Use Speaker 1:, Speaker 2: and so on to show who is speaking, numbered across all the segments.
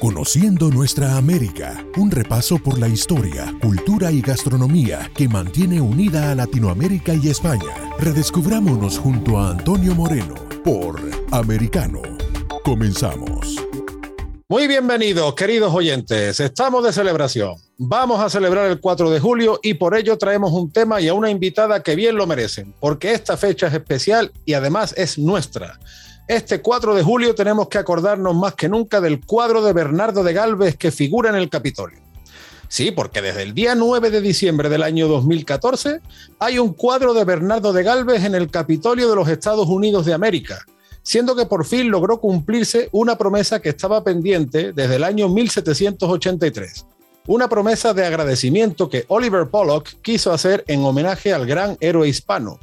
Speaker 1: Conociendo nuestra América, un repaso por la historia, cultura y gastronomía que mantiene unida a Latinoamérica y España. Redescubrámonos junto a Antonio Moreno por Americano. Comenzamos.
Speaker 2: Muy bienvenidos, queridos oyentes. Estamos de celebración. Vamos a celebrar el 4 de julio y por ello traemos un tema y a una invitada que bien lo merecen, porque esta fecha es especial y además es nuestra. Este 4 de julio tenemos que acordarnos más que nunca del cuadro de Bernardo de Galvez que figura en el Capitolio. Sí, porque desde el día 9 de diciembre del año 2014 hay un cuadro de Bernardo de Galvez en el Capitolio de los Estados Unidos de América, siendo que por fin logró cumplirse una promesa que estaba pendiente desde el año 1783. Una promesa de agradecimiento que Oliver Pollock quiso hacer en homenaje al gran héroe hispano,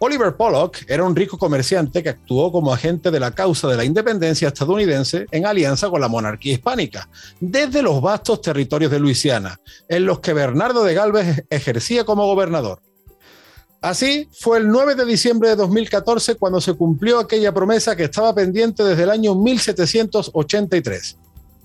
Speaker 2: Oliver Pollock era un rico comerciante que actuó como agente de la causa de la independencia estadounidense en alianza con la monarquía hispánica, desde los vastos territorios de Luisiana, en los que Bernardo de Galvez ejercía como gobernador. Así, fue el 9 de diciembre de 2014 cuando se cumplió aquella promesa que estaba pendiente desde el año 1783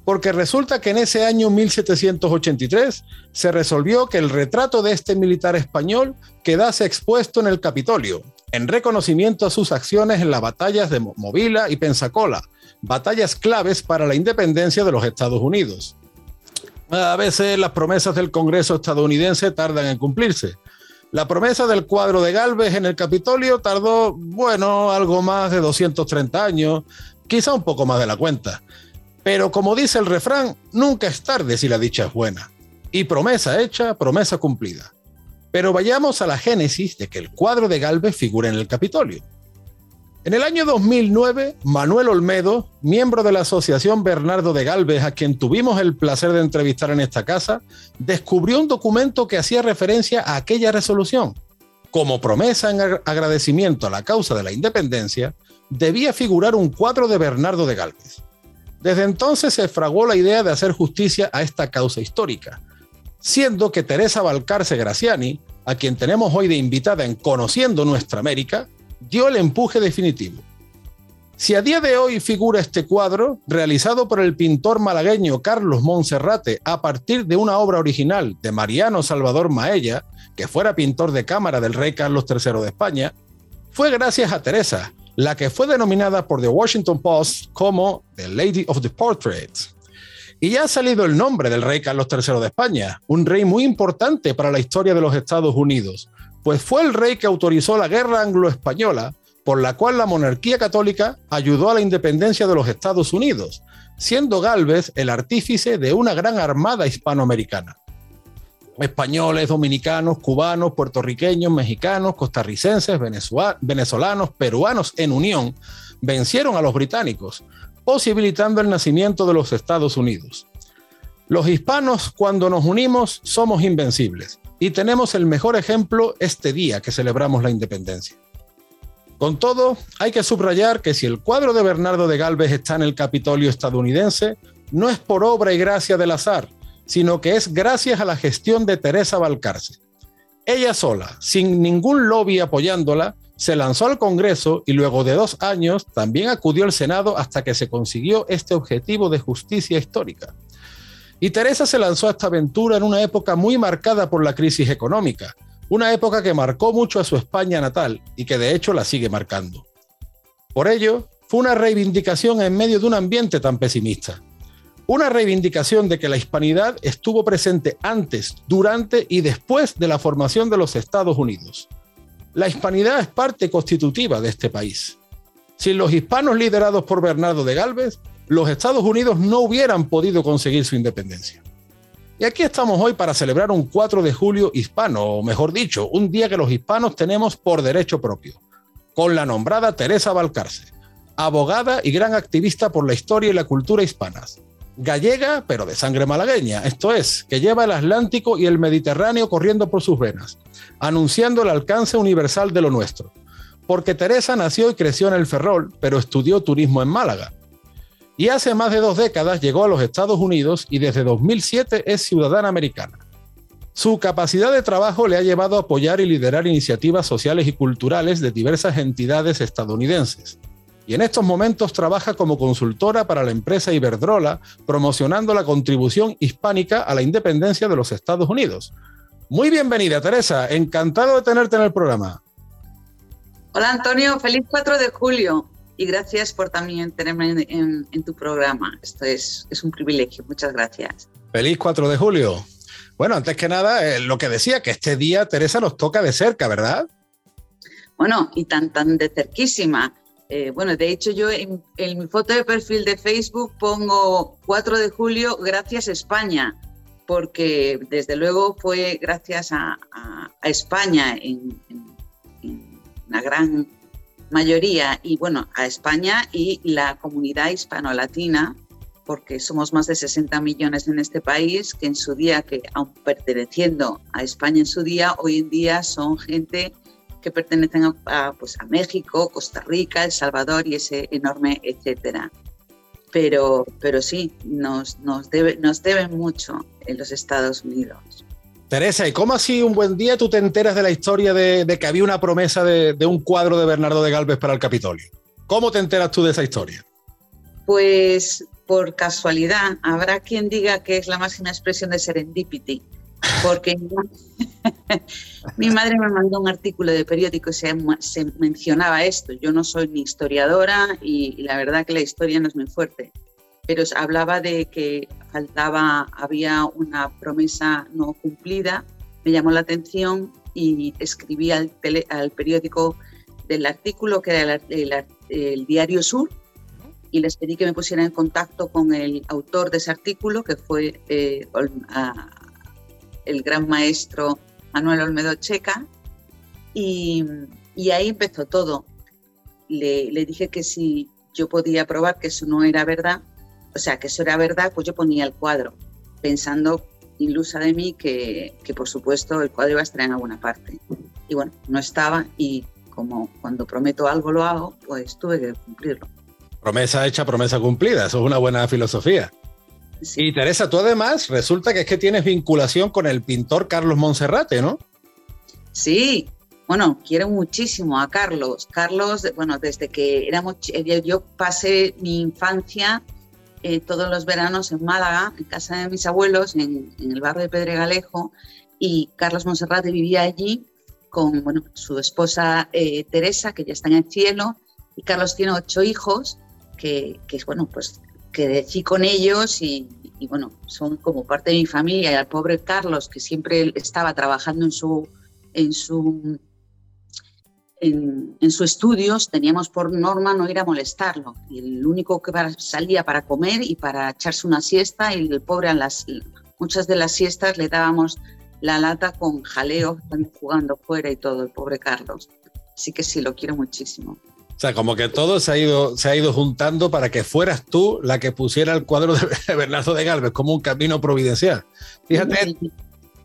Speaker 2: porque resulta que en ese año 1783 se resolvió que el retrato de este militar español quedase expuesto en el Capitolio, en reconocimiento a sus acciones en las batallas de Movila y Pensacola, batallas claves para la independencia de los Estados Unidos. A veces las promesas del Congreso estadounidense tardan en cumplirse. La promesa del cuadro de Galvez en el Capitolio tardó, bueno, algo más de 230 años, quizá un poco más de la cuenta. Pero como dice el refrán, nunca es tarde si la dicha es buena. Y promesa hecha, promesa cumplida. Pero vayamos a la génesis de que el cuadro de Galvez figura en el Capitolio. En el año 2009, Manuel Olmedo, miembro de la Asociación Bernardo de Galvez, a quien tuvimos el placer de entrevistar en esta casa, descubrió un documento que hacía referencia a aquella resolución. Como promesa en agradecimiento a la causa de la independencia, debía figurar un cuadro de Bernardo de Galvez. Desde entonces se fraguó la idea de hacer justicia a esta causa histórica, siendo que Teresa Valcarce Graciani, a quien tenemos hoy de invitada en Conociendo Nuestra América, dio el empuje definitivo. Si a día de hoy figura este cuadro, realizado por el pintor malagueño Carlos Monserrate a partir de una obra original de Mariano Salvador Maella, que fuera pintor de cámara del rey Carlos III de España, fue gracias a Teresa, la que fue denominada por The Washington Post como The Lady of the Portraits. Y ya ha salido el nombre del rey Carlos III de España, un rey muy importante para la historia de los Estados Unidos, pues fue el rey que autorizó la guerra anglo-española, por la cual la monarquía católica ayudó a la independencia de los Estados Unidos, siendo Galvez el artífice de una gran armada hispanoamericana españoles, dominicanos, cubanos, puertorriqueños, mexicanos, costarricenses, venezolanos, peruanos en unión, vencieron a los británicos, posibilitando el nacimiento de los Estados Unidos. Los hispanos, cuando nos unimos, somos invencibles y tenemos el mejor ejemplo este día que celebramos la independencia. Con todo, hay que subrayar que si el cuadro de Bernardo de Galvez está en el Capitolio estadounidense, no es por obra y gracia del azar, sino que es gracias a la gestión de Teresa Valcarce. Ella sola, sin ningún lobby apoyándola, se lanzó al Congreso y luego de dos años también acudió al Senado hasta que se consiguió este objetivo de justicia histórica. Y Teresa se lanzó a esta aventura en una época muy marcada por la crisis económica, una época que marcó mucho a su España natal y que de hecho la sigue marcando. Por ello, fue una reivindicación en medio de un ambiente tan pesimista una reivindicación de que la hispanidad estuvo presente antes, durante y después de la formación de los Estados Unidos. La hispanidad es parte constitutiva de este país. Sin los hispanos liderados por Bernardo de Galvez, los Estados Unidos no hubieran podido conseguir su independencia. Y aquí estamos hoy para celebrar un 4 de julio hispano, o mejor dicho, un día que los hispanos tenemos por derecho propio, con la nombrada Teresa Valcarce, abogada y gran activista por la historia y la cultura hispanas, gallega, pero de sangre malagueña, esto es, que lleva el Atlántico y el Mediterráneo corriendo por sus venas, anunciando el alcance universal de lo nuestro. Porque Teresa nació y creció en el Ferrol, pero estudió turismo en Málaga. Y hace más de dos décadas llegó a los Estados Unidos y desde 2007 es ciudadana americana. Su capacidad de trabajo le ha llevado a apoyar y liderar iniciativas sociales y culturales de diversas entidades estadounidenses y en estos momentos trabaja como consultora para la empresa Iberdrola, promocionando la contribución hispánica a la independencia de los Estados Unidos. Muy bienvenida, Teresa. Encantado de tenerte en el programa.
Speaker 3: Hola, Antonio. Feliz 4 de julio y gracias por también tenerme en, tu programa. Esto es, es, un privilegio. Muchas gracias.
Speaker 2: Feliz 4 de julio. Bueno, antes que nada, eh, lo que decía, que este día, Teresa, nos toca de cerca, ¿verdad?
Speaker 3: Bueno, y tan, tan de cerquísima. Eh, bueno, de hecho yo en, mi foto de perfil de Facebook pongo 4 de julio, gracias España, porque desde luego fue gracias a, España en, una gran mayoría, y bueno, a España y la comunidad hispano-latina, porque somos más de 60 millones en este país, que en su día, que aun perteneciendo a España en su día, hoy en día son gente que pertenecen a, pues, a México, Costa Rica, El Salvador y ese enorme etcétera. Pero, pero sí, nos, nos, debe, nos deben mucho en los Estados Unidos.
Speaker 2: Teresa, ¿y cómo así un buen día tú te enteras de la historia de, que había una promesa de, de, un cuadro de Bernardo de Galvez para el Capitolio? ¿Cómo te enteras tú de esa historia?
Speaker 3: Pues por casualidad, habrá quien diga que es la máxima expresión de serendipity, porque mi madre me mandó un artículo de periódico y se, mencionaba esto. Yo no soy ni historiadora y, la verdad que la historia no es muy fuerte, pero hablaba de que faltaba, había una promesa no cumplida, me llamó la atención y escribí al, periódico del artículo que era el, Diario Sur y les pedí que me pusieran en contacto con el autor de ese artículo, que fue eh, el gran maestro Manuel Olmedo Checa, y, ahí empezó todo. Le, dije que si yo podía probar que eso no era verdad, o sea, que eso era verdad, pues yo ponía el cuadro, pensando ilusa de mí que, que por supuesto el cuadro iba a estar en alguna parte. Y bueno, no estaba y como cuando prometo algo lo hago, pues tuve que cumplirlo.
Speaker 2: Promesa hecha, promesa cumplida, eso es una buena filosofía. Y Teresa, tú además resulta que es que tienes vinculación con el pintor Carlos Monserrate, ¿no?
Speaker 3: Sí, bueno, quiero muchísimo a Carlos. Carlos, bueno, desde que éramos, yo pasé mi infancia eh, todos los veranos en Málaga, en casa de mis abuelos, en, el barrio de Pedregalejo, y Carlos Monserrate vivía allí con bueno, su esposa eh, Teresa, que ya está en el cielo, y Carlos tiene ocho hijos, que, que bueno, pues crecí con ellos y, bueno, son como parte de mi familia. Y al pobre Carlos, que siempre estaba trabajando en su, en su, en, en estudios, teníamos por norma no ir a molestarlo. Y el único que salía para comer y para echarse una siesta, y el pobre a las, muchas de las siestas le dábamos la lata con jaleo, jugando fuera y todo, el pobre Carlos. Así que sí, lo quiero muchísimo.
Speaker 2: Sea, como que todo se ha ido, se ha ido juntando para que fueras tú la que pusiera el cuadro de Bernardo de Galvez como un camino providencial. Fíjate,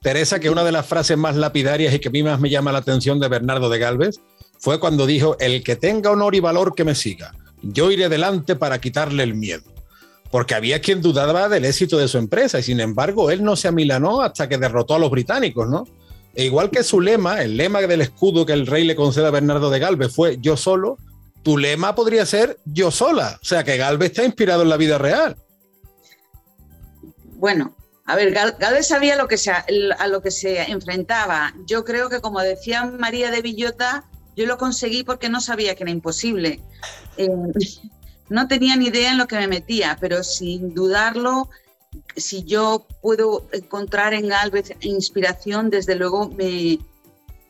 Speaker 2: Teresa, que una de las frases más lapidarias y que a mí más me llama la atención de Bernardo de Galvez fue cuando dijo, el que tenga honor y valor que me siga, yo iré delante para quitarle el miedo. Porque había quien dudaba del éxito de su empresa y sin embargo él no se amilanó hasta que derrotó a los británicos, ¿no? E igual que su lema, el lema del escudo que el rey le concede a Bernardo de Galvez fue yo solo, tu lema podría ser yo sola, o sea que Galvez está inspirado en la vida real.
Speaker 3: Bueno, a ver, Galvez sabía lo que se, a lo que se enfrentaba. Yo creo que, como decía María de Villota, yo lo conseguí porque no sabía que era imposible. Eh, no tenía ni idea en lo que me metía, pero sin dudarlo, si yo puedo encontrar en Galvez inspiración, desde luego me,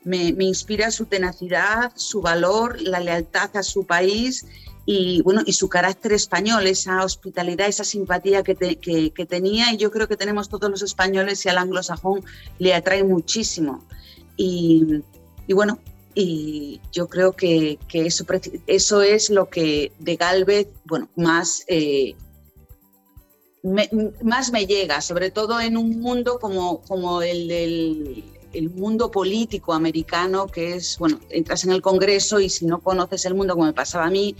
Speaker 3: me, inspira su tenacidad, su valor, la lealtad a su país y, bueno, y su carácter español, esa hospitalidad, esa simpatía que, que, tenía y yo creo que tenemos todos los españoles y al anglosajón le atrae muchísimo. Y, y bueno, y yo creo que, que, eso, eso es lo que de Galvez, bueno, más... Eh, me, más me llega, sobre todo en un mundo como, como el del el mundo político americano, que es, bueno, entras en el Congreso y si no conoces el mundo como me pasaba a mí,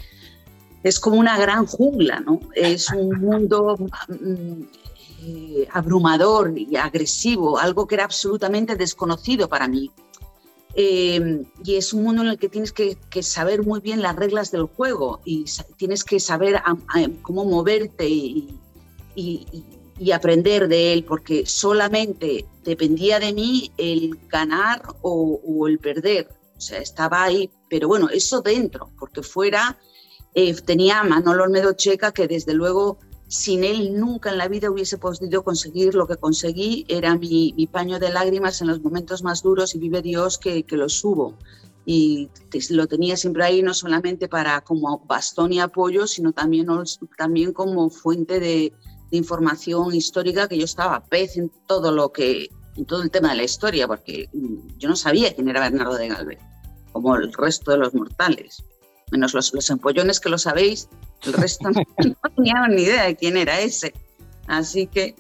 Speaker 3: es como una gran jungla, ¿no? Es un mundo mm, eh, abrumador y agresivo, algo que era absolutamente desconocido para mí. Eh, y es un mundo en el que tienes que, saber muy bien las reglas del juego y tienes que saber cómo moverte y, aprender de él, porque solamente dependía de mí el ganar o, el perder. O sea, estaba ahí, pero bueno, eso dentro, porque fuera eh, tenía a Manolo Olmedo Checa, que desde luego sin él nunca en la vida hubiese podido conseguir lo que conseguí. Era mi, paño de lágrimas en los momentos más duros y vive Dios que, que lo subo. Y lo tenía siempre ahí no solamente para como bastón y apoyo, sino también, también como fuente de, información histórica que yo estaba pez en todo lo que en todo el tema de la historia, porque yo no sabía quién era Bernardo de Galvez, como el resto de los mortales, menos los, los empollones que lo sabéis, el resto no, teníamos ni idea de quién era ese. Así que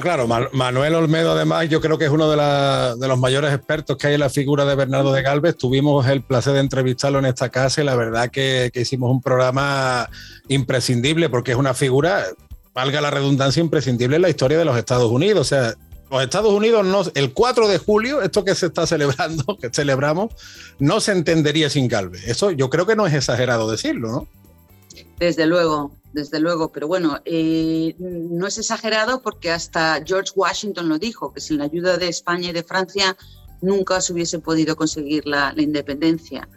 Speaker 2: claro, Manuel Olmedo, además, yo creo que es uno de, los mayores expertos que hay en la figura de Bernardo de Galvez. Tuvimos el placer de entrevistarlo en esta casa y la verdad que, hicimos un programa imprescindible porque es una figura, valga la redundancia, imprescindible en la historia de los Estados Unidos. O sea, los Estados Unidos, no, el 4 de julio, esto que se está celebrando, que celebramos, no se entendería sin Galvez. Eso yo creo que no es exagerado decirlo, ¿no?
Speaker 3: Desde luego, desde luego, pero bueno, eh, no es exagerado porque hasta George Washington lo dijo, que sin la ayuda de España y de Francia nunca se hubiese podido conseguir la, independencia.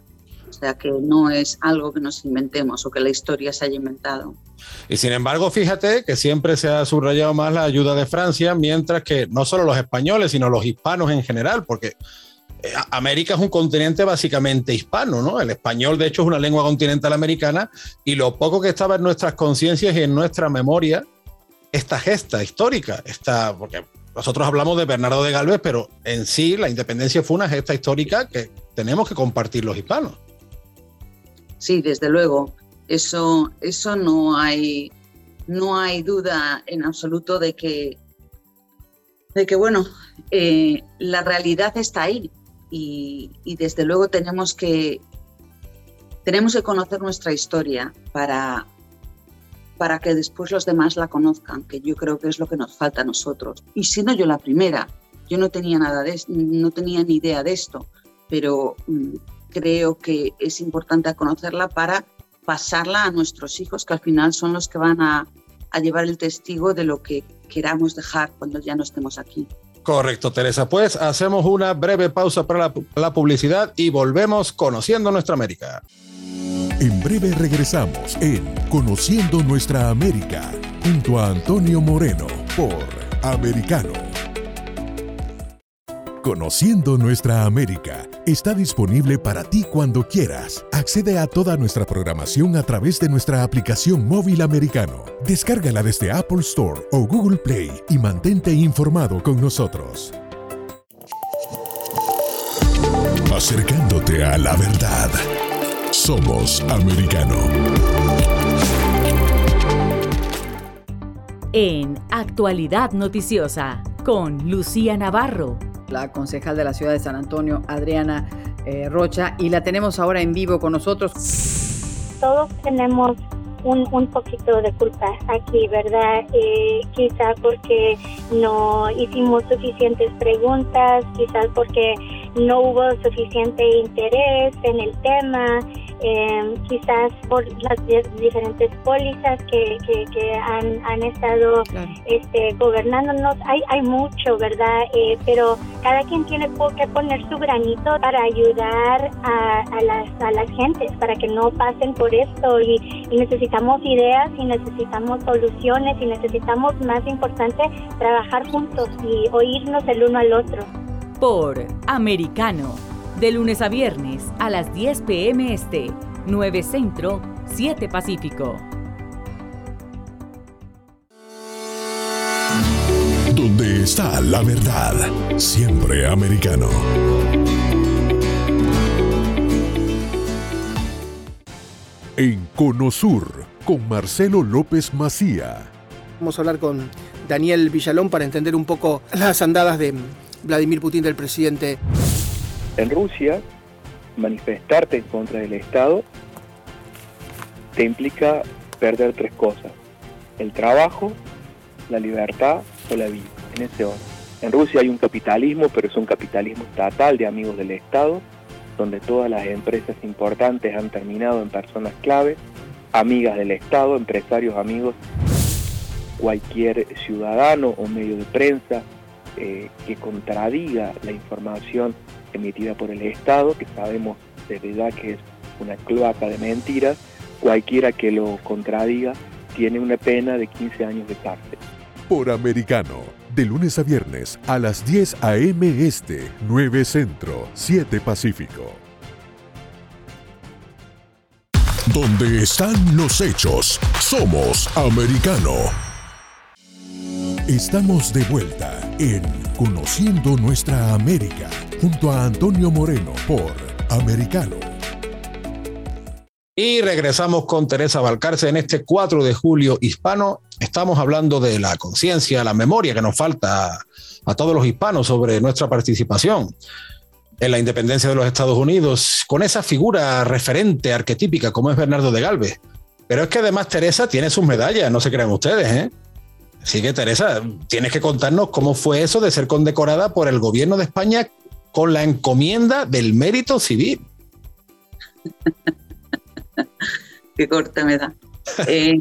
Speaker 3: O sea que no es algo que nos inventemos o que la historia se haya inventado.
Speaker 2: Y sin embargo, fíjate que siempre se ha subrayado más la ayuda de Francia, mientras que no solo los españoles, sino los hispanos en general, porque eh, América es un continente básicamente hispano, ¿no? El español, de hecho, es una lengua continental americana y lo poco que estaba en nuestras conciencias y en nuestra memoria, esta gesta histórica, esta, porque nosotros hablamos de Bernardo de Galvez, pero en sí la independencia fue una gesta histórica que tenemos que compartir los hispanos.
Speaker 3: Sí, desde luego. Eso, eso no hay, no hay duda en absoluto de que, de que bueno, eh, la realidad está ahí y, desde luego tenemos que, tenemos que conocer nuestra historia para, para que después los demás la conozcan, que yo creo que es lo que nos falta a nosotros. Y siendo yo la primera, yo no tenía nada de no tenía ni idea de esto, pero mm, creo que es importante conocerla para pasarla a nuestros hijos, que al final son los que van a, a llevar el testigo de lo que queramos dejar cuando ya no estemos aquí.
Speaker 2: Correcto, Teresa. Pues hacemos una breve pausa para la, publicidad y volvemos conociendo nuestra América.
Speaker 1: En breve regresamos en Conociendo Nuestra América junto a Antonio Moreno por Americano. Conociendo Nuestra América está disponible para ti cuando quieras. Accede a toda nuestra programación a través de nuestra aplicación móvil americano. Descárgala desde Apple Store o Google Play y mantente informado con nosotros. Acercándote a la verdad. Somos americano.
Speaker 4: En Actualidad Noticiosa, con Lucía Navarro
Speaker 5: la concejal de la ciudad de San Antonio, Adriana eh, Rocha, y la tenemos ahora en vivo con nosotros.
Speaker 6: Todos tenemos un, un poquito de culpa aquí, ¿verdad? Eh, quizás porque no hicimos suficientes preguntas, quizás porque no hubo suficiente interés en el tema eh, quizás por las diferentes pólizas que, que, han, han, estado este, gobernándonos. Hay, hay mucho, ¿verdad? Eh, pero cada quien tiene que poner su granito para ayudar a, a, las, a las gentes, para que no pasen por esto. Y, y necesitamos ideas y necesitamos soluciones y necesitamos, más importante, trabajar juntos y oírnos el uno al otro.
Speaker 4: Por Americano de lunes a viernes a las 10 pm este, 9 Centro, 7 Pacífico.
Speaker 1: Donde está la verdad, siempre americano. En Conosur, con Marcelo López Macía.
Speaker 7: Vamos a hablar con Daniel Villalón para entender un poco las andadas de Vladimir Putin del presidente
Speaker 8: en Rusia, manifestarte en contra del Estado te implica perder tres cosas. El trabajo, la libertad o la vida, en ese orden. En Rusia hay un capitalismo, pero es un capitalismo estatal de amigos del Estado, donde todas las empresas importantes han terminado en personas clave, amigas del Estado, empresarios amigos, cualquier ciudadano o medio de prensa eh, que contradiga la información emitida por el Estado, que sabemos de verdad que es una cloaca de mentiras, cualquiera que lo contradiga tiene una pena de 15 años de cárcel.
Speaker 1: Por americano, de lunes a viernes a las 10 a.m. Este, 9 Centro, 7 Pacífico. Donde están los hechos, somos americano. Estamos de vuelta en Conociendo Nuestra América, junto a Antonio Moreno por Americano.
Speaker 2: Y regresamos con Teresa Valcarce en este 4 de julio hispano. Estamos hablando de la conciencia, la memoria que nos falta a todos los hispanos sobre nuestra participación en la independencia de los Estados Unidos, con esa figura referente, arquetípica, como es Bernardo de Galvez. Pero es que además Teresa tiene sus medallas, no se crean ustedes, ¿eh? Así que Teresa, tienes que contarnos cómo fue eso de ser condecorada por el gobierno de España con la encomienda del mérito civil.
Speaker 3: Qué corta me da. Eh,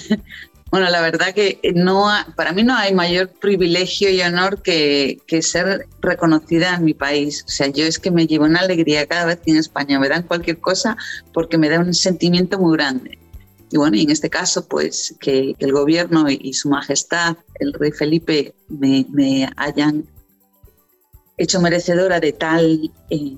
Speaker 3: bueno, la verdad que no, para mí no hay mayor privilegio y honor que, que, ser reconocida en mi país. O sea, yo es que me llevo una alegría cada vez que en España me dan cualquier cosa porque me da un sentimiento muy grande. Y bueno, y en este caso, pues que, el gobierno y, su majestad, el rey Felipe, me, me hayan hecho merecedora de tal, eh,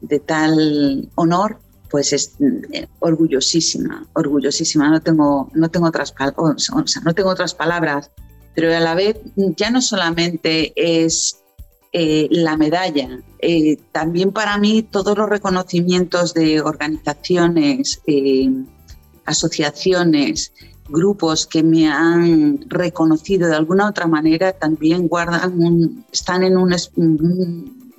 Speaker 3: de tal honor, pues es eh, orgullosísima, orgullosísima. No tengo, no tengo otras, o no tengo otras palabras, pero a la vez ya no solamente es eh, la medalla, también para mí todos los reconocimientos de organizaciones, asociaciones, grupos que me han reconocido de alguna otra manera también guardan están en un,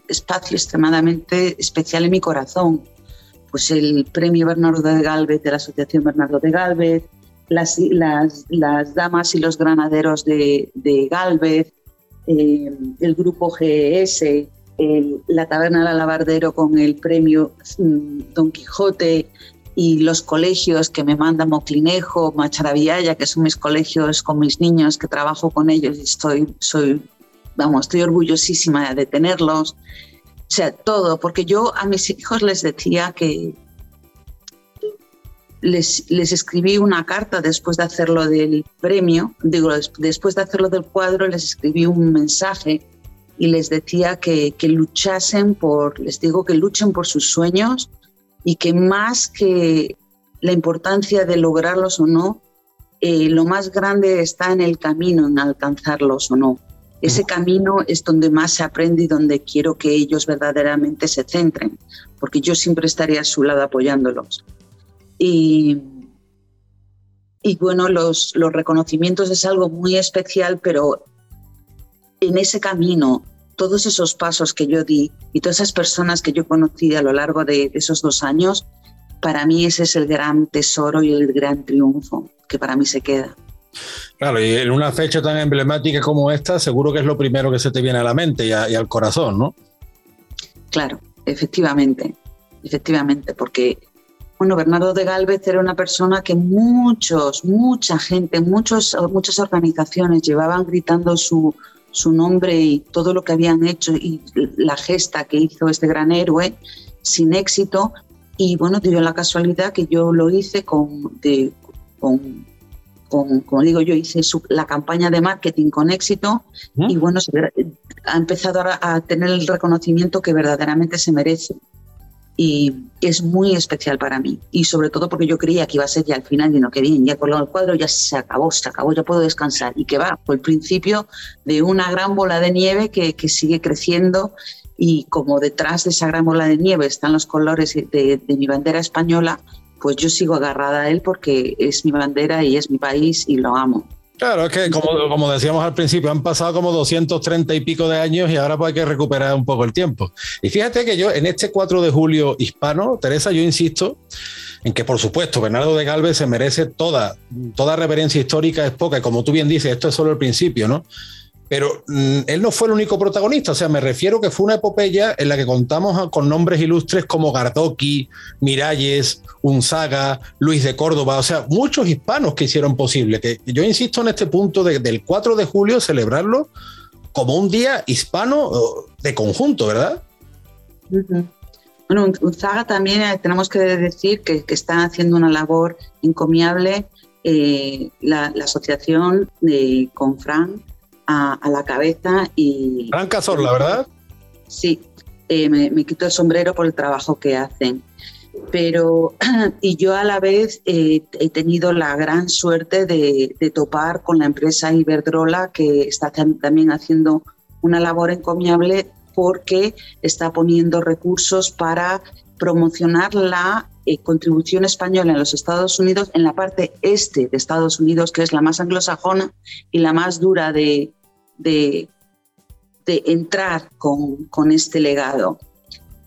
Speaker 3: espacio extremadamente especial en mi corazón. Pues el premio Bernardo de Galvez de la Asociación Bernardo de Galvez, las, las, damas y los granaderos de, de Galvez, eh, el grupo GES, la Taberna del Alabardero con el premio mm, Don Quijote, y los colegios que me mandan Moclinejo, Macharavillaya, que son mis colegios con mis niños, que trabajo con ellos y estoy, soy, vamos, estoy orgullosísima de tenerlos. O sea, todo, porque yo a mis hijos les decía que les, les escribí una carta después de hacerlo del premio, digo, después de hacerlo del cuadro, les escribí un mensaje y les decía que, que luchasen por, les digo que luchen por sus sueños, y que más que la importancia de lograrlos o no, eh, lo más grande está en el camino, en alcanzarlos o no. Ese camino es donde más se aprende y donde quiero que ellos verdaderamente se centren, porque yo siempre estaré a su lado apoyándolos. Y, y bueno, los, los reconocimientos es algo muy especial, pero en ese camino todos esos pasos que yo di y todas esas personas que yo conocí a lo largo de, esos dos años, para mí ese es el gran tesoro y el gran triunfo que para mí se queda.
Speaker 2: Claro, y en una fecha tan emblemática como esta, seguro que es lo primero que se te viene a la mente y, al corazón, ¿no?
Speaker 3: Claro, efectivamente, efectivamente, porque bueno, Bernardo de Galvez era una persona que muchos, mucha gente, muchos, muchas organizaciones llevaban gritando su, su nombre y todo lo que habían hecho y la gesta que hizo este gran héroe sin éxito. Y bueno, dio la casualidad que yo lo hice con, con, como digo yo, hice la campaña de marketing con éxito. Y bueno, ha empezado a, a tener el reconocimiento que verdaderamente se merece y es muy especial para mí. Y sobre todo porque yo creía que iba a ser ya al final y no que bien, ya con el cuadro ya se acabó, se acabó, ya puedo descansar. Y que va, fue el principio de una gran bola de nieve que, que sigue creciendo y como detrás de esa gran bola de nieve están los colores de, de mi bandera española, pues yo sigo agarrada a él porque es mi bandera y es mi país y lo amo.
Speaker 2: Claro, es que como, como decíamos al principio, han pasado como 230 y pico de años y ahora pues hay que recuperar un poco el tiempo. Y fíjate que yo en este 4 de julio hispano, Teresa, yo insisto en que por supuesto Bernardo de Galvez se merece toda, toda reverencia histórica, es poca, y como tú bien dices, esto es solo el principio, ¿no? Pero mm, él no fue el único protagonista, o sea, me refiero que fue una epopeya en la que contamos con nombres ilustres como Gardoki, Miralles, Unzaga, Luis de Córdoba, o sea, muchos hispanos que hicieron posible, que yo insisto en este punto del 4 de julio celebrarlo como un día hispano de conjunto, ¿verdad?
Speaker 3: Bueno, Unzaga también eh, tenemos que decir que, que está haciendo una labor encomiable eh, la, asociación de, con Fran a, la cabeza y...
Speaker 2: Fran Cazorla, ¿verdad?
Speaker 3: Sí, eh, me, quito el sombrero por el trabajo que hacen. Pero, y yo a la vez he tenido la gran suerte de, de, topar con la empresa Iberdrola, que está también haciendo una labor encomiable porque está poniendo recursos para promocionar la eh, contribución española en los Estados Unidos, en la parte este de Estados Unidos, que es la más anglosajona y la más dura de, de, entrar con, este legado.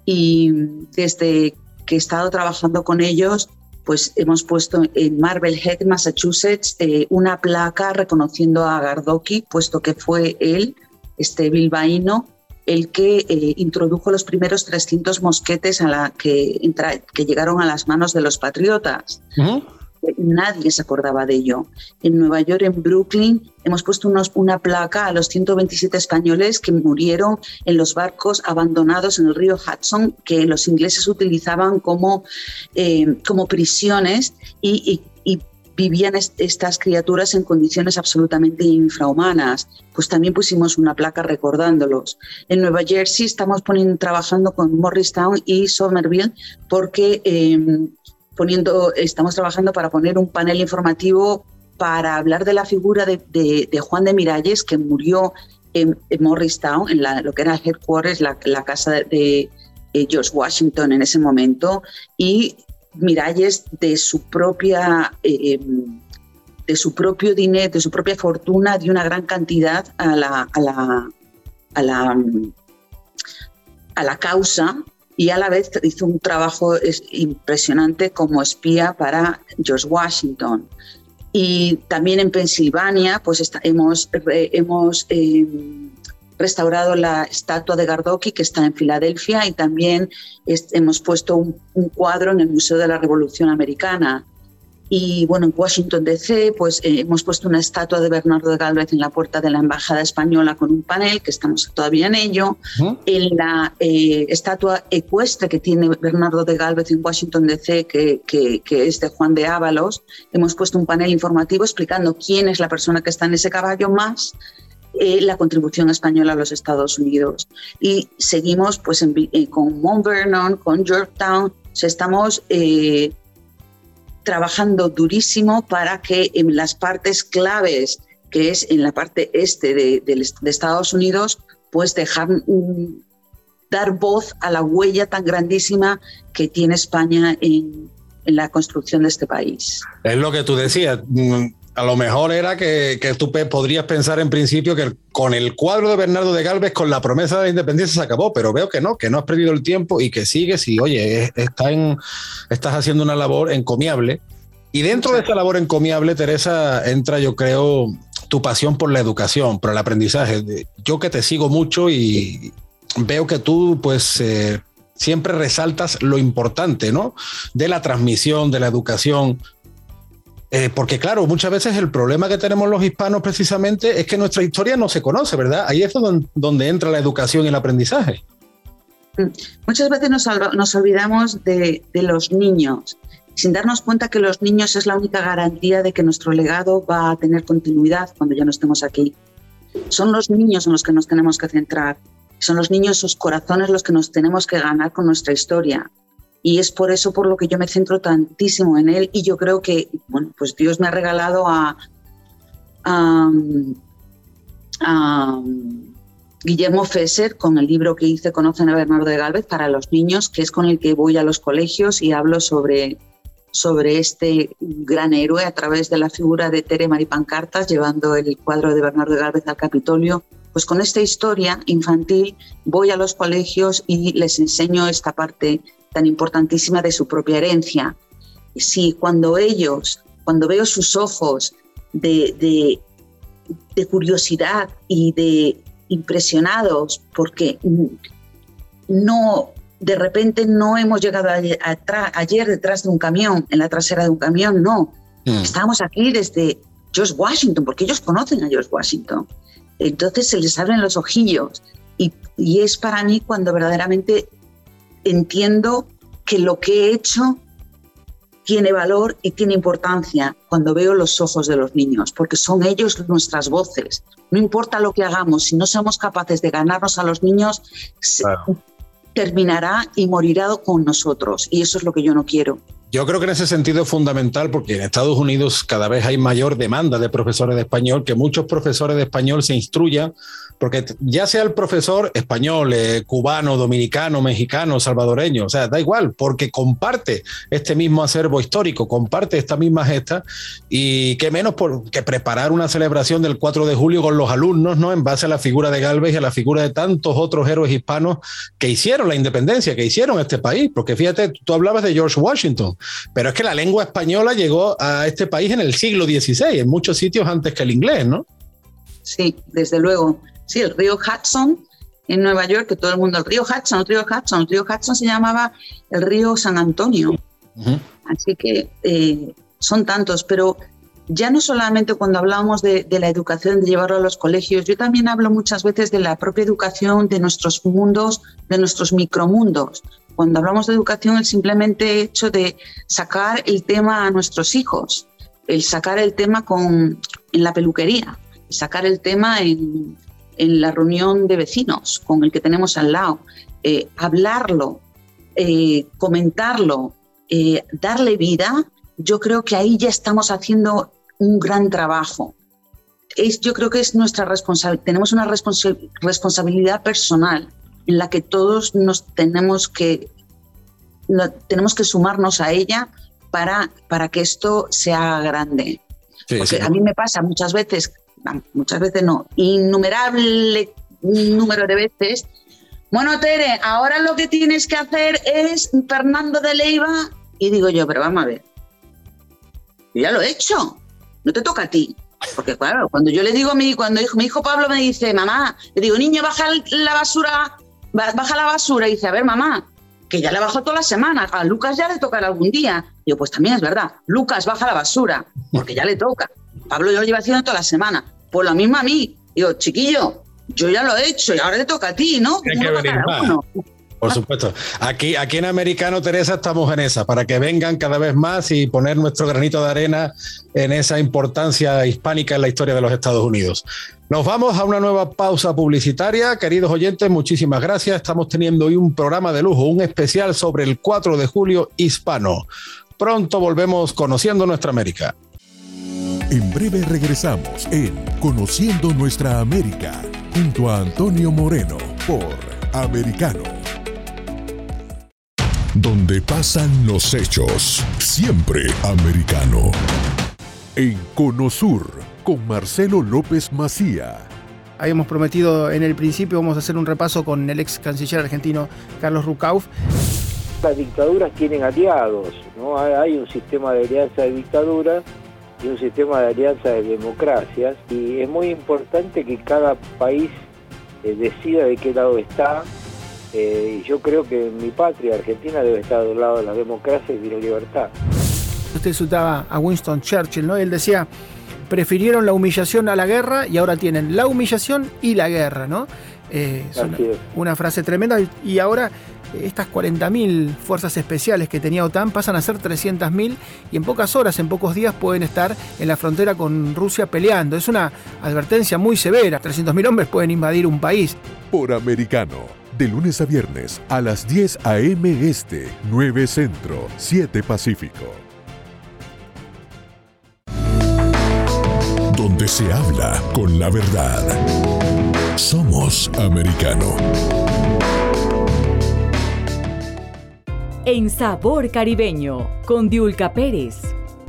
Speaker 3: Y desde que he estado trabajando con ellos, pues hemos puesto en Marblehead, Massachusetts, eh, una placa reconociendo a Gardoki, puesto que fue él, este bilbaíno, el que eh, introdujo los primeros 300 mosquetes a la que, que llegaron a las manos de los patriotas. Nadie se acordaba de ello. En Nueva York, en Brooklyn, hemos puesto unos, una placa a los 127 españoles que murieron en los barcos abandonados en el río Hudson, que los ingleses utilizaban como, eh, como prisiones y, vivían estas criaturas en condiciones absolutamente infrahumanas. Pues también pusimos una placa recordándolos. En Nueva Jersey estamos poniendo, trabajando con Morristown y Somerville porque em, estamos trabajando para poner un panel informativo para hablar de la figura de, Juan de Miralles, que murió en, Morristown, en lo que era el headquarters, la, casa de, George Washington en ese momento, y Miralles de su propia eh, de su propio dinero, de su propia fortuna, de una gran cantidad a la, a la, a la, a la causa y a la vez hizo un trabajo impresionante como espía para George Washington. Y también en Pensilvania, pues hemos, hemos eh, restaurado la estatua de Gardoki que está en Filadelfia y también hemos puesto un, cuadro en el Museo de la Revolución Americana. Y bueno, en Washington DC, pues eh, hemos puesto una estatua de Bernardo de Galvez en la puerta de la Embajada Española con un panel, que estamos todavía en ello. En la eh, estatua ecuestre que tiene Bernardo de Galvez en Washington DC, que, que, que, es de Juan de Ábalos, hemos puesto un panel informativo explicando quién es la persona que está en ese caballo, más eh, la contribución española a los Estados Unidos. Y seguimos pues, eh, con Mount Vernon, con Yorktown, estamos eh, trabajando durísimo para que en las partes claves, que es en la parte este de, Estados Unidos, pues dejar dar voz a la huella tan grandísima que tiene España en, en la construcción de este país.
Speaker 2: Es lo que tú decías, mm, a lo mejor era que, que, tú podrías pensar en principio que con el cuadro de Bernardo de Galvez, con la promesa de la independencia se acabó, pero veo que no, que no has perdido el tiempo y que sigues y oye, estás haciendo una labor encomiable. Y dentro de esa labor encomiable, Teresa, entra yo creo tu pasión por la educación, por el aprendizaje. Yo que te sigo mucho y veo que tú pues... Eh, siempre resaltas lo importante, ¿no? De la transmisión, de la educación, eh, porque claro, muchas veces el problema que tenemos los hispanos precisamente es que nuestra historia no se conoce, ¿verdad? Ahí es donde, entra la educación y el aprendizaje.
Speaker 3: Mm. Muchas veces nos, olvidamos de, los niños, sin darnos cuenta que los niños es la única garantía de que nuestro legado va a tener continuidad cuando ya no estemos aquí. Son los niños en los que nos tenemos que centrar, son los niños, sus corazones los que nos tenemos que ganar con nuestra historia. Y es por eso por lo que yo me centro tantísimo en él y yo creo que, bueno, pues Dios me ha regalado a, Guillermo Fesser con el libro que hice Conocen a Bernardo de Galvez para los niños, que es con el que voy a los colegios y hablo sobre, sobre este gran héroe a través de la figura de Tere Maripancartas, llevando el cuadro de Bernardo de Galvez al Capitolio. Pues con esta historia infantil voy a los colegios y les enseño esta parte tan importantísima de su propia herencia. Si cuando ellos, cuando veo sus ojos de, de curiosidad y de impresionados porque no, de repente no hemos llegado ayer detrás de un camión, en la trasera de un camión, no. Mm. Estamos aquí desde George Washington, porque ellos conocen a George Washington. Entonces se les abren los ojillos y, y es para mí cuando verdaderamente entiendo que lo que he hecho tiene valor y tiene importancia cuando veo los ojos de los niños, porque son ellos nuestras voces. No importa lo que hagamos, si no somos capaces de ganarnos a los niños, terminará y morirá con nosotros. Y eso es lo que yo no quiero.
Speaker 2: Yo creo que en ese sentido es fundamental porque en Estados Unidos cada vez hay mayor demanda de profesores de español, que muchos profesores de español se instruyan porque ya sea el profesor español, eh, cubano, dominicano, mexicano, salvadoreño, o sea, da igual, porque comparte este mismo acervo histórico, comparte esta misma gesta y qué menos por, que preparar una celebración del 4 de julio con los alumnos, ¿no? En base a la figura de Galvez y a la figura de tantos otros héroes hispanos que hicieron la independencia, que hicieron este país, porque fíjate, tú hablabas de George Washington, pero es que la lengua española llegó a este país en el siglo XVI, en muchos sitios antes que el inglés, ¿no?
Speaker 3: Sí, desde luego sí, el río Hudson en Nueva York, que todo el mundo, el río Hudson, el río Hudson, el río Hudson se llamaba el río San Antonio. Así que eh, son tantos, pero ya no solamente cuando hablamos de, la educación, de llevarlo a los colegios, yo también hablo muchas veces de la propia educación, de nuestros mundos, de nuestros micromundos. Cuando hablamos de educación, el simplemente hecho de sacar el tema a nuestros hijos, el sacar el tema con, en la peluquería, sacar el tema en, en la reunión de vecinos con el que tenemos al lado, eh, hablarlo, eh, comentarlo, eh, darle vida, yo creo que ahí ya estamos haciendo un gran trabajo. Es, yo creo que es nuestra responsabilidad, tenemos una responsabilidad personal en la que todos nos tenemos que, tenemos que sumarnos a ella para, para que esto sea grande. Porque a mí me pasa muchas veces muchas veces no, innumerable número de veces. Bueno, Tere, ahora lo que tienes que hacer es Fernando de Leiva. Y digo yo, pero vamos a ver. Yo ya lo he hecho. No te toca a ti. Porque claro, cuando yo le digo a mi, cuando mi hijo Pablo me dice, mamá, le digo, niño, baja la basura, baja la basura. Y dice, a ver, mamá, que ya le bajo todas las semanas. A Lucas ya le tocará algún día. Digo, pues también es verdad. Lucas baja la basura, porque ya le toca. Pablo yo lo lleva haciendo toda la semana. Pues lo mismo a mí. Digo, chiquillo, yo ya lo he hecho y ahora te toca a ti, ¿no?
Speaker 2: Hay que venir Por supuesto. Aquí, aquí en Americano, Teresa, estamos en esa, para que vengan cada vez más y poner nuestro granito de arena en esa importancia hispánica en la historia de los Estados Unidos. Nos vamos a una nueva pausa publicitaria. Queridos oyentes, muchísimas gracias. Estamos teniendo hoy un programa de lujo, un especial sobre el 4 de julio hispano. Pronto volvemos conociendo nuestra América.
Speaker 1: En breve regresamos en Conociendo Nuestra América junto a Antonio Moreno por Americano. Donde pasan los hechos, siempre americano. En Conosur con Marcelo López Macía.
Speaker 7: Habíamos prometido en el principio, vamos a hacer un repaso con el ex canciller argentino Carlos Rucauf.
Speaker 9: Las dictaduras tienen aliados, ¿no? Hay un sistema de alianza de dictaduras y un sistema de alianza de democracias y es muy importante que cada país eh, decida de qué lado está eh, y yo creo que mi patria, Argentina, debe estar del lado de la democracia y de la libertad.
Speaker 7: Usted citaba a Winston Churchill, ¿no? Él decía, prefirieron la humillación a la guerra y ahora tienen la humillación y la guerra, ¿no? Eh, es una, frase tremenda y ahora estas 40.000 fuerzas especiales que tenía OTAN pasan a ser 300.000 y en pocas horas, en pocos días pueden estar en la frontera con Rusia peleando. Es una advertencia muy severa. 300.000 hombres pueden invadir un país.
Speaker 1: Por americano, de lunes a viernes a las 10 a.m. Este, 9 Centro, 7 Pacífico. Donde se habla con la verdad. Somos americano.
Speaker 4: En Sabor Caribeño con Diulca Pérez.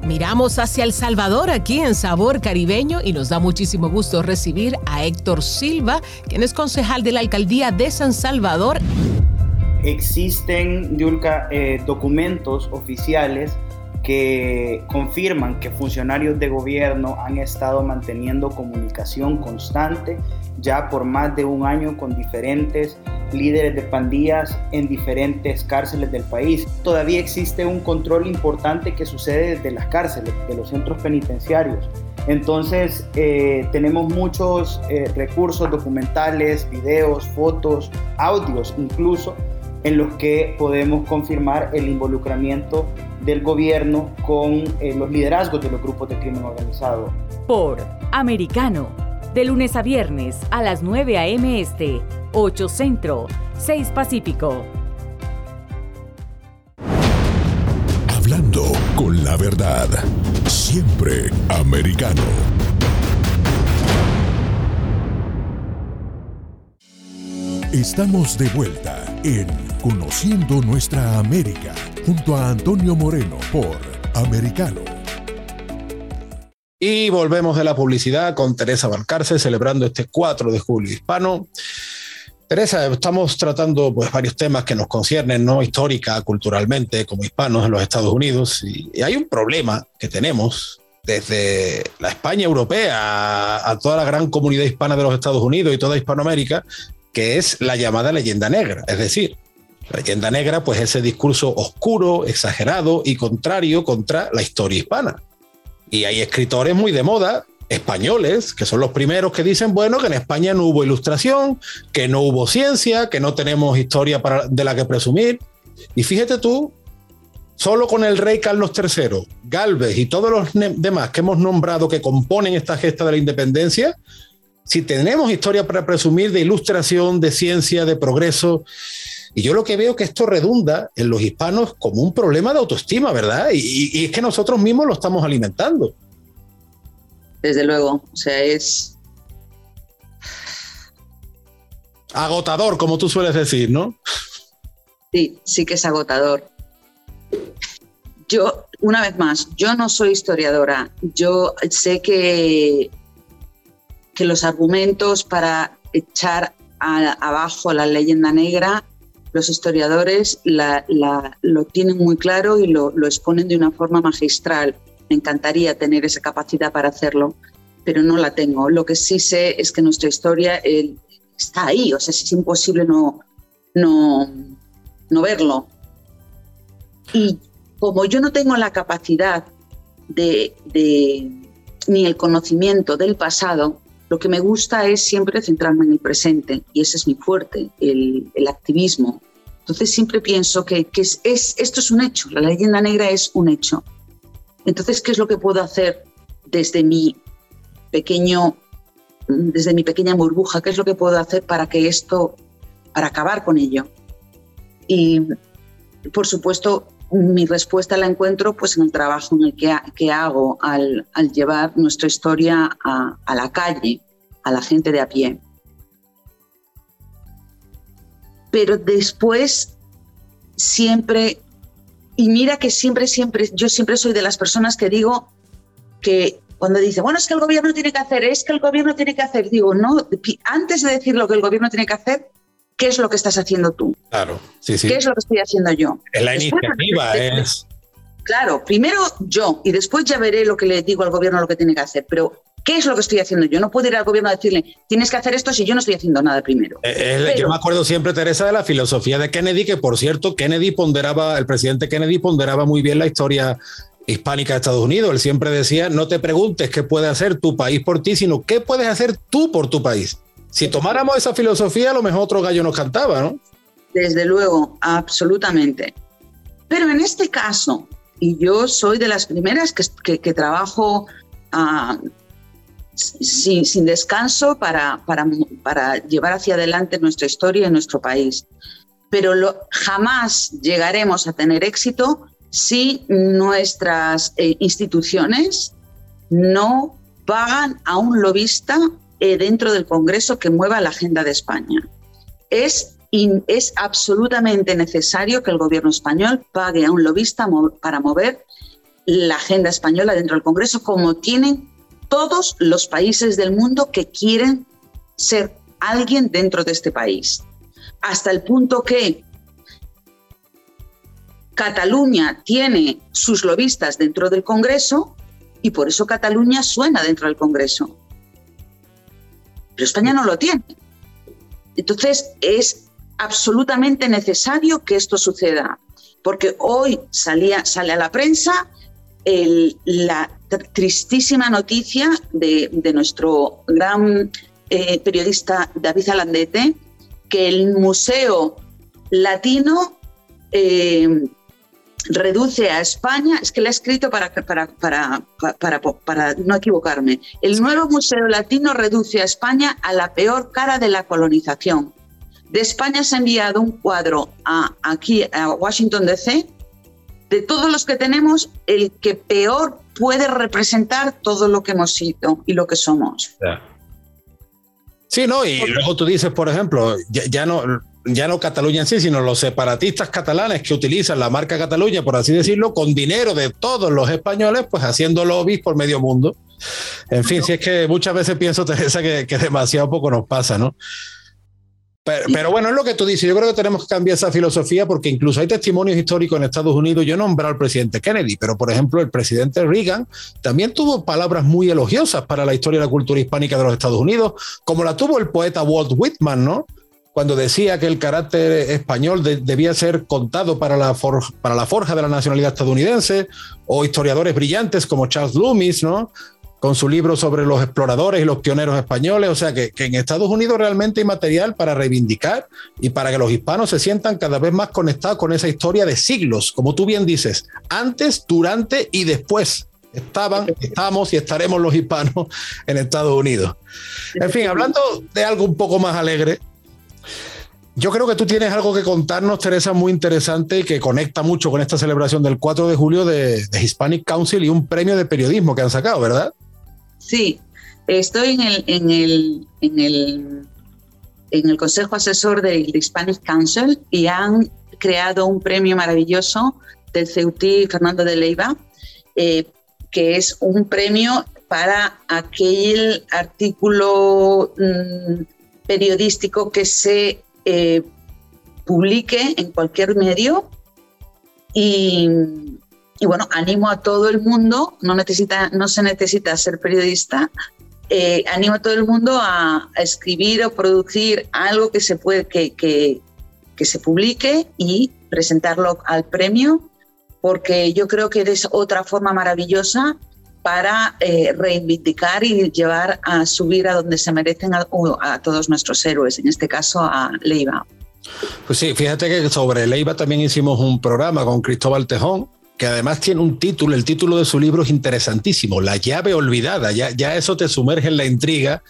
Speaker 10: Miramos hacia El Salvador aquí en Sabor Caribeño y nos da muchísimo gusto recibir a Héctor Silva, quien es concejal de la alcaldía de San Salvador.
Speaker 11: Existen, Diulca, eh, documentos oficiales que confirman que funcionarios de gobierno han estado manteniendo comunicación constante ya por más de un año con diferentes líderes de pandillas en diferentes cárceles del país. Todavía existe un control importante que sucede desde las cárceles, de los centros penitenciarios. Entonces eh, tenemos muchos eh, recursos documentales, videos, fotos, audios incluso, en los que podemos confirmar el involucramiento del gobierno con eh, los liderazgos de los grupos de crimen organizado.
Speaker 4: Por Americano, de lunes a viernes a las 9 a.m. Este, 8 Centro, 6 Pacífico.
Speaker 1: Hablando con la verdad, siempre americano. Estamos de vuelta en Conociendo Nuestra América junto a Antonio Moreno por Americano.
Speaker 2: Y volvemos de la publicidad con Teresa Valcarce celebrando este 4 de julio hispano. Teresa, estamos tratando pues, varios temas que nos conciernen, ¿no? Histórica, culturalmente, como hispanos en los Estados Unidos. Y, hay un problema que tenemos desde la España europea a toda la gran comunidad hispana de los Estados Unidos y toda Hispanoamérica, que es la llamada leyenda negra. Es decir, la leyenda negra, pues ese discurso oscuro, exagerado y contrario contra la historia hispana. Y hay escritores muy de moda, españoles, que son los primeros que dicen, bueno, que en España no hubo ilustración, que no hubo ciencia, que no tenemos historia para, de la que presumir. Y fíjate tú, solo con el rey Carlos III, Galvez y todos los demás que hemos nombrado que componen esta gesta de la independencia, si tenemos historia para presumir de ilustración, de ciencia, de progreso, y yo lo que veo que esto redunda en los hispanos como un problema de autoestima, ¿verdad? Y, es que nosotros mismos lo estamos alimentando.
Speaker 3: Desde luego, o sea, es...
Speaker 2: Agotador, como tú sueles decir, ¿no?
Speaker 3: Sí, sí que es agotador. Yo, una vez más, yo no soy historiadora. Yo sé que, que los argumentos para echar abajo la leyenda negra los historiadores lo tienen muy claro y lo, exponen de una forma magistral. Me encantaría tener esa capacidad para hacerlo, pero no la tengo. Lo que sí sé es que nuestra historia está ahí, o sea, es imposible no, no, no verlo. Y como yo no tengo la capacidad de, ni el conocimiento del pasado, lo que me gusta es siempre centrarme en el presente y ese es mi fuerte, el, activismo. Entonces siempre pienso que, es, esto es un hecho, la leyenda negra es un hecho. Entonces, ¿qué es lo que puedo hacer desde mi pequeño, desde mi pequeña burbuja? ¿Qué es lo que puedo hacer para que esto, para acabar con ello? Y por supuesto, mi respuesta la encuentro pues en el trabajo en el que, que hago al, llevar nuestra historia a, la calle, a la gente de a pie. Pero después siempre, y mira que siempre, siempre, yo siempre soy de las personas que digo que cuando dice, bueno, es que el gobierno tiene que hacer, es que el gobierno tiene que hacer, digo, no, antes de decir lo que el gobierno tiene que hacer, ¿qué es lo que estás haciendo tú?
Speaker 2: Claro, sí, sí.
Speaker 3: ¿Qué es lo que estoy haciendo yo?
Speaker 2: Es la iniciativa, es...
Speaker 3: Claro, primero yo y después ya veré lo que le digo al gobierno lo que tiene que hacer, pero ¿qué es lo que estoy haciendo yo? No puedo ir al gobierno a decirle, tienes que hacer esto si yo no estoy haciendo nada primero.
Speaker 2: Eh, yo me acuerdo siempre, Teresa, de la filosofía de Kennedy, que por cierto, Kennedy ponderaba, el presidente Kennedy ponderaba muy bien la historia hispánica de Estados Unidos. Él siempre decía, no te preguntes qué puede hacer tu país por ti, sino qué puedes hacer tú por tu país. Si tomáramos esa filosofía, a lo mejor otro gallo nos cantaba, ¿no?
Speaker 3: Desde luego, absolutamente. Pero en este caso, y yo soy de las primeras que, que, trabajo ah, sin, sin, descanso para, para, para, llevar hacia adelante nuestra historia y nuestro país. Pero jamás llegaremos a tener éxito si nuestras eh, instituciones no pagan a un lobista eh, dentro del Congreso que mueva la agenda de España. Es, es absolutamente necesario que el gobierno español pague a un lobista para mover la agenda española dentro del Congreso, como tienen todos los países del mundo que quieren ser alguien dentro de este país. Hasta el punto que Cataluña tiene sus lobistas dentro del Congreso y por eso Cataluña suena dentro del Congreso. Pero España no lo tiene. Entonces es absolutamente necesario que esto suceda, porque hoy salía, sale a la prensa la tristísima noticia de, nuestro gran eh, periodista David Alandete, que el Museo Latino eh, reduce a España, es que le ha escrito para, para, para, para, no equivocarme, el nuevo Museo Latino reduce a España a la peor cara de la colonización. De España se ha enviado un cuadro a, aquí a Washington DC, de todos los que tenemos, el que peor puede representar todo lo que hemos sido y lo que somos.
Speaker 2: Sí, no, y luego tú dices, por ejemplo, ya no, ya no Cataluña en sí, sino los separatistas catalanes que utilizan la marca Cataluña, por así decirlo, con dinero de todos los españoles, pues haciendo lobbies por medio mundo. En fin, si es que muchas veces pienso, Teresa, que, que demasiado poco nos pasa, ¿no? Pero, bueno, es lo que tú dices. Yo creo que tenemos que cambiar esa filosofía porque incluso hay testimonios históricos en Estados Unidos. Yo he al presidente Kennedy, pero por ejemplo, el presidente Reagan también tuvo palabras muy elogiosas para la historia y la cultura hispánica de los Estados Unidos, como la tuvo el poeta Walt Whitman, ¿no? Cuando decía que el carácter español debía ser contado para la, para la forja de la nacionalidad estadounidense, o historiadores brillantes como Charles Loomis, ¿no? con su libro sobre los exploradores y los pioneros españoles. O sea que, que, en Estados Unidos realmente hay material para reivindicar y para que los hispanos se sientan cada vez más conectados con esa historia de siglos, como tú bien dices, antes, durante y después. Estaban, estamos y estaremos los hispanos en Estados Unidos. En fin, hablando de algo un poco más alegre, yo creo que tú tienes algo que contarnos, Teresa, muy interesante y que conecta mucho con esta celebración del 4 de julio de, Hispanic Council y un premio de periodismo que han sacado, ¿verdad?
Speaker 3: Sí, estoy en el, en el, en el, en el Consejo Asesor del Hispanic Council y han creado un premio maravilloso del CEUTI Fernando de Leiva, eh, que es un premio para aquel artículo mm, periodístico que se eh, publique en cualquier medio y, bueno, animo a todo el mundo, no, necesita, no se necesita ser periodista, eh, animo a todo el mundo a, escribir o producir algo que se, puede, que, que, se publique y presentarlo al premio, porque yo creo que es otra forma maravillosa para eh, reivindicar y llevar a subir a donde se merecen a, todos nuestros héroes, en este caso a Leiva.
Speaker 2: Pues sí, fíjate que sobre Leiva también hicimos un programa con Cristóbal Tejón, que además tiene un título, el título de su libro es interesantísimo, La llave olvidada, ya, ya eso te sumerge en la intriga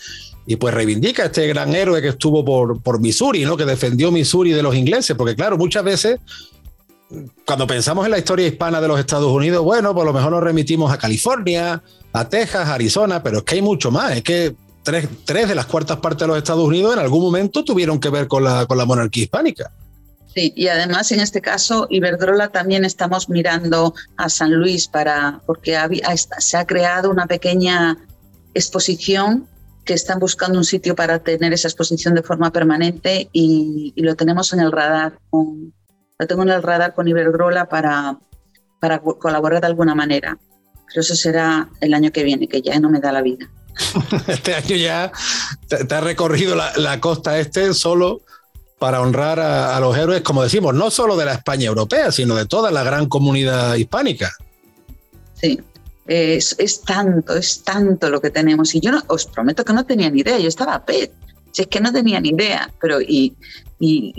Speaker 2: y pues reivindica a este gran héroe que estuvo por, por Missouri, ¿no? que defendió Missouri de los ingleses, porque claro, muchas veces cuando pensamos en la historia hispana de los Estados Unidos, bueno, por lo mejor nos remitimos a California, a Texas, Arizona, pero es que hay mucho más. Es que tres, de las cuartas partes de los Estados Unidos en algún momento tuvieron que ver con la, con la monarquía hispánica.
Speaker 3: Sí, y además en este caso Iberdrola también estamos mirando a San Luis para porque se ha creado una pequeña exposición que están buscando un sitio para tener esa exposición de forma permanente y, lo tenemos en el radar tengo en el radar con Iberdrola para, para colaborar de alguna manera. Pero eso será el año que viene, que ya no me da la vida.
Speaker 2: este año ya te, ha recorrido la, costa este solo para honrar a, los héroes, como decimos, no solo de la España europea, sino de toda la gran comunidad hispánica.
Speaker 3: Sí, es, es, tanto, es tanto lo que tenemos. Y yo no, os prometo que no tenía ni idea, yo estaba pet. Si es que no tenía ni idea, pero y, y,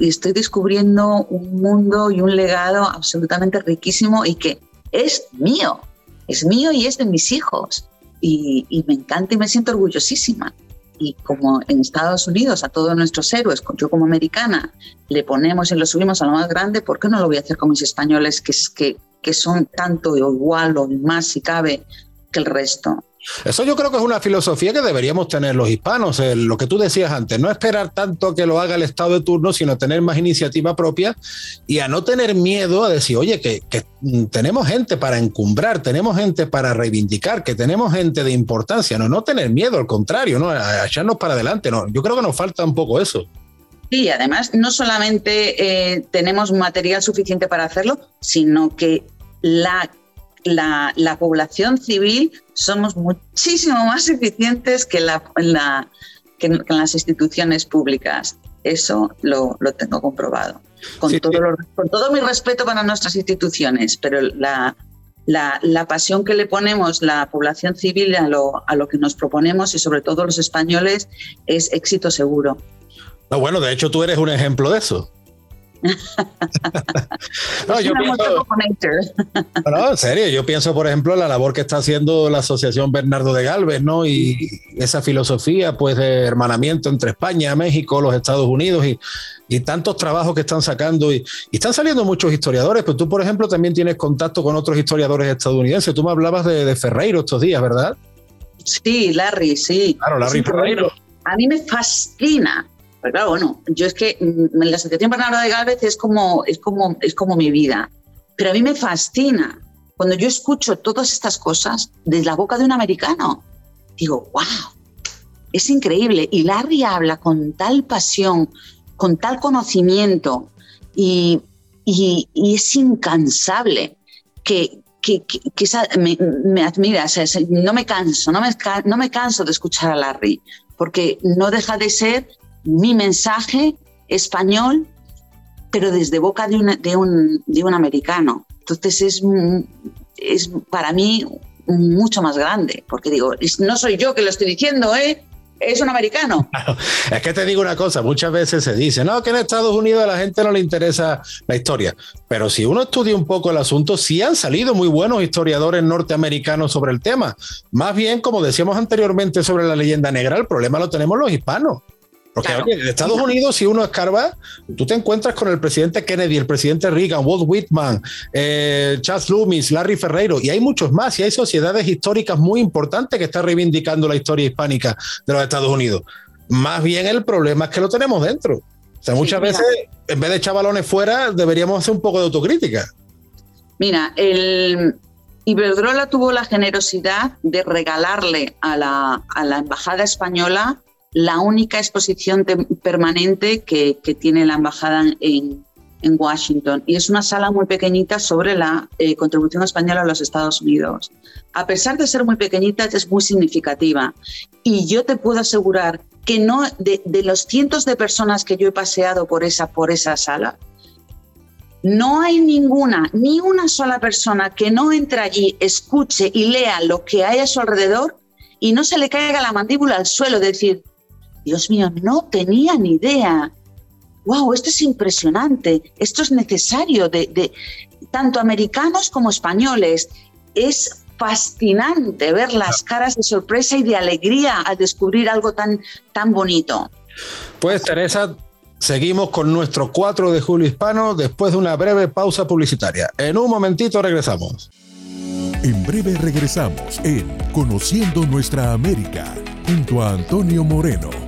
Speaker 3: estoy descubriendo un mundo y un legado absolutamente riquísimo y que es mío, es mío y es de mis hijos. Y, me encanta y me siento orgullosísima. Y como en Estados Unidos a todos nuestros héroes, yo como americana, le ponemos y lo subimos a lo más grande, ¿por qué no lo voy a hacer con mis españoles que, que, que son tanto o igual o más si cabe que el resto?
Speaker 2: Eso yo creo que es una filosofía que deberíamos tener los hispanos, lo que tú decías antes, no esperar tanto a que lo haga el Estado de turno, sino tener más iniciativa propia y a no tener miedo a decir, oye, que, tenemos gente para encumbrar, tenemos gente para reivindicar, que tenemos gente de importancia, no, no tener miedo, al contrario, ¿no? a echarnos para adelante. No, yo creo que nos falta un poco eso.
Speaker 3: Sí, además no solamente eh, tenemos material suficiente para hacerlo, sino que la, la, población civil somos muchísimo más eficientes que, la, que, las instituciones públicas. Eso lo, tengo comprobado. Con, todo con todo mi respeto para nuestras instituciones, pero la, la, pasión que le ponemos la población civil a lo, a lo que nos proponemos y sobre todo los españoles es éxito seguro.
Speaker 2: No, bueno, de hecho tú eres un ejemplo de eso. No, yo pienso, no, en serio, yo pienso, por ejemplo, en la labor que está haciendo la Asociación Bernardo de Galvez, ¿no? Y esa filosofía, pues, de hermanamiento entre España, México, los Estados Unidos y, y tantos trabajos que están sacando. Y, y, están saliendo muchos historiadores, pero tú, por ejemplo, también tienes contacto con otros historiadores estadounidenses. Tú me hablabas de, de Ferreiro estos días, ¿verdad?
Speaker 3: Sí, Larry, sí.
Speaker 2: Claro, Larry Ferreiro.
Speaker 3: A mí me fascina pero claro, bueno, yo es que mm, la Asociación Bernardo de Galvez es como, es, como, es como mi vida. Pero a mí me fascina cuando yo escucho todas estas cosas desde la boca de un americano. Digo, wow, es increíble. Y Larry habla con tal pasión, con tal conocimiento y, y, es incansable que, que, me, me, admira. no me canso, no me, no me canso de escuchar a Larry, porque no deja de ser mi mensaje español, pero desde boca de, de, un, de un americano. Entonces es, es para mí mucho más grande, porque digo, no soy yo que lo estoy diciendo, ¿eh? es un americano.
Speaker 2: Es que te digo una cosa, muchas veces se dice, no, que en Estados Unidos a la gente no le interesa la historia, pero si uno estudia un poco el asunto, sí han salido muy buenos historiadores norteamericanos sobre el tema. Más bien, como decíamos anteriormente sobre la leyenda negra, el problema lo tenemos los hispanos. Porque en Estados Unidos, si uno escarba, tú te encuentras con el presidente Kennedy, el presidente Reagan, Walt Whitman, eh, Charles Loomis, Larry Ferreiro, y hay muchos más, y hay sociedades históricas muy importantes que están reivindicando la historia hispánica de los Estados Unidos. Más bien el problema es que lo tenemos dentro. O sea, muchas veces, en vez de echar balones fuera, deberíamos hacer un poco de autocrítica.
Speaker 3: Mira, el, Iberdrola tuvo la generosidad de regalarle a la, a la Embajada Española la única exposición permanente que, tiene la embajada en, Washington y es una sala muy pequeñita sobre la eh, contribución española a los Estados Unidos. A pesar de ser muy pequeñita, es muy significativa y yo te puedo asegurar que no de, los cientos de personas que yo he paseado por esa, por esa sala, no hay ninguna, ni una sola persona que no entre allí, escuche y lea lo que hay a su alrededor y no se le caiga la mandíbula al suelo, decir, Dios mío, no tenía ni idea. Wow, esto es impresionante, esto es necesario de, tanto americanos como españoles. Es fascinante ver las caras de sorpresa y de alegría al descubrir algo tan, tan bonito.
Speaker 2: Pues Teresa, seguimos con nuestro 4 de julio hispano después de una breve pausa publicitaria. En un momentito regresamos.
Speaker 1: En breve regresamos en Conociendo Nuestra América junto a Antonio Moreno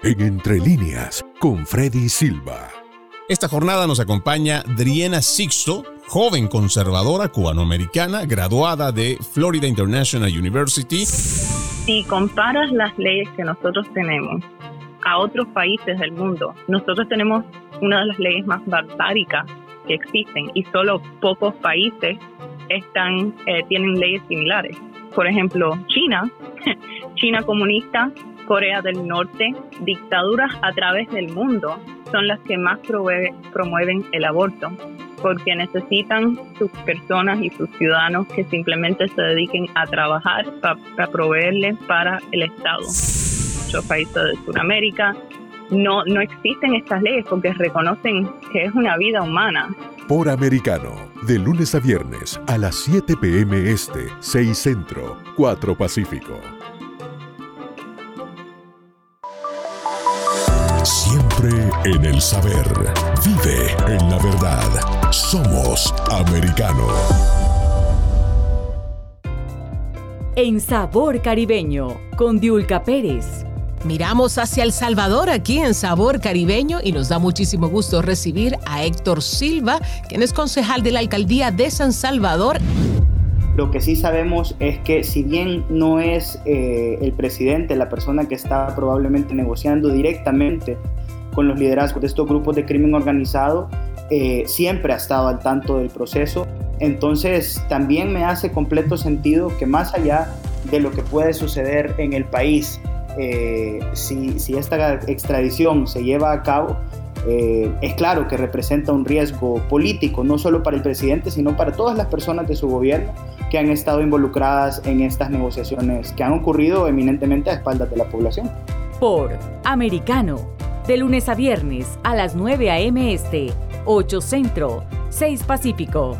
Speaker 1: En Entre Líneas, con Freddy Silva.
Speaker 12: Esta jornada nos acompaña Driena Sixto, joven conservadora cubanoamericana, graduada de Florida International University.
Speaker 13: Si comparas las leyes que nosotros tenemos a otros países del mundo, nosotros tenemos una de las leyes más barbáricas que existen y solo pocos países están, eh, tienen leyes similares. Por ejemplo, China, China comunista Corea del Norte, dictaduras a través del mundo son las que más promueven el aborto, porque necesitan sus personas y sus ciudadanos que simplemente se dediquen a trabajar para proveerles para el Estado. Muchos países de Sudamérica no, no existen estas leyes porque reconocen que es una vida humana.
Speaker 1: Por Americano, de lunes a viernes a las 7 p.m. Este, 6 Centro, 4 Pacífico. En el saber. Vive en la verdad. Somos americano.
Speaker 4: En Sabor Caribeño, con Diulca Pérez.
Speaker 10: Miramos hacia El Salvador aquí en Sabor Caribeño y nos da muchísimo gusto recibir a Héctor Silva, quien es concejal de la alcaldía de San Salvador.
Speaker 11: Lo que sí sabemos es que si bien no es eh, el presidente la persona que está probablemente negociando directamente con los liderazgos de estos grupos de crimen organizado, eh, siempre ha estado al tanto del proceso. Entonces también me hace completo sentido que más allá de lo que puede suceder en el país, eh, si, si, esta extradición se lleva a cabo, eh, es claro que representa un riesgo político, no solo para el presidente, sino para todas las personas de su gobierno que han estado involucradas en estas negociaciones que han ocurrido eminentemente a espaldas de la población.
Speaker 4: Por Americano, de lunes a viernes a las 9 a.m. Este, 8 Centro, 6 Pacífico.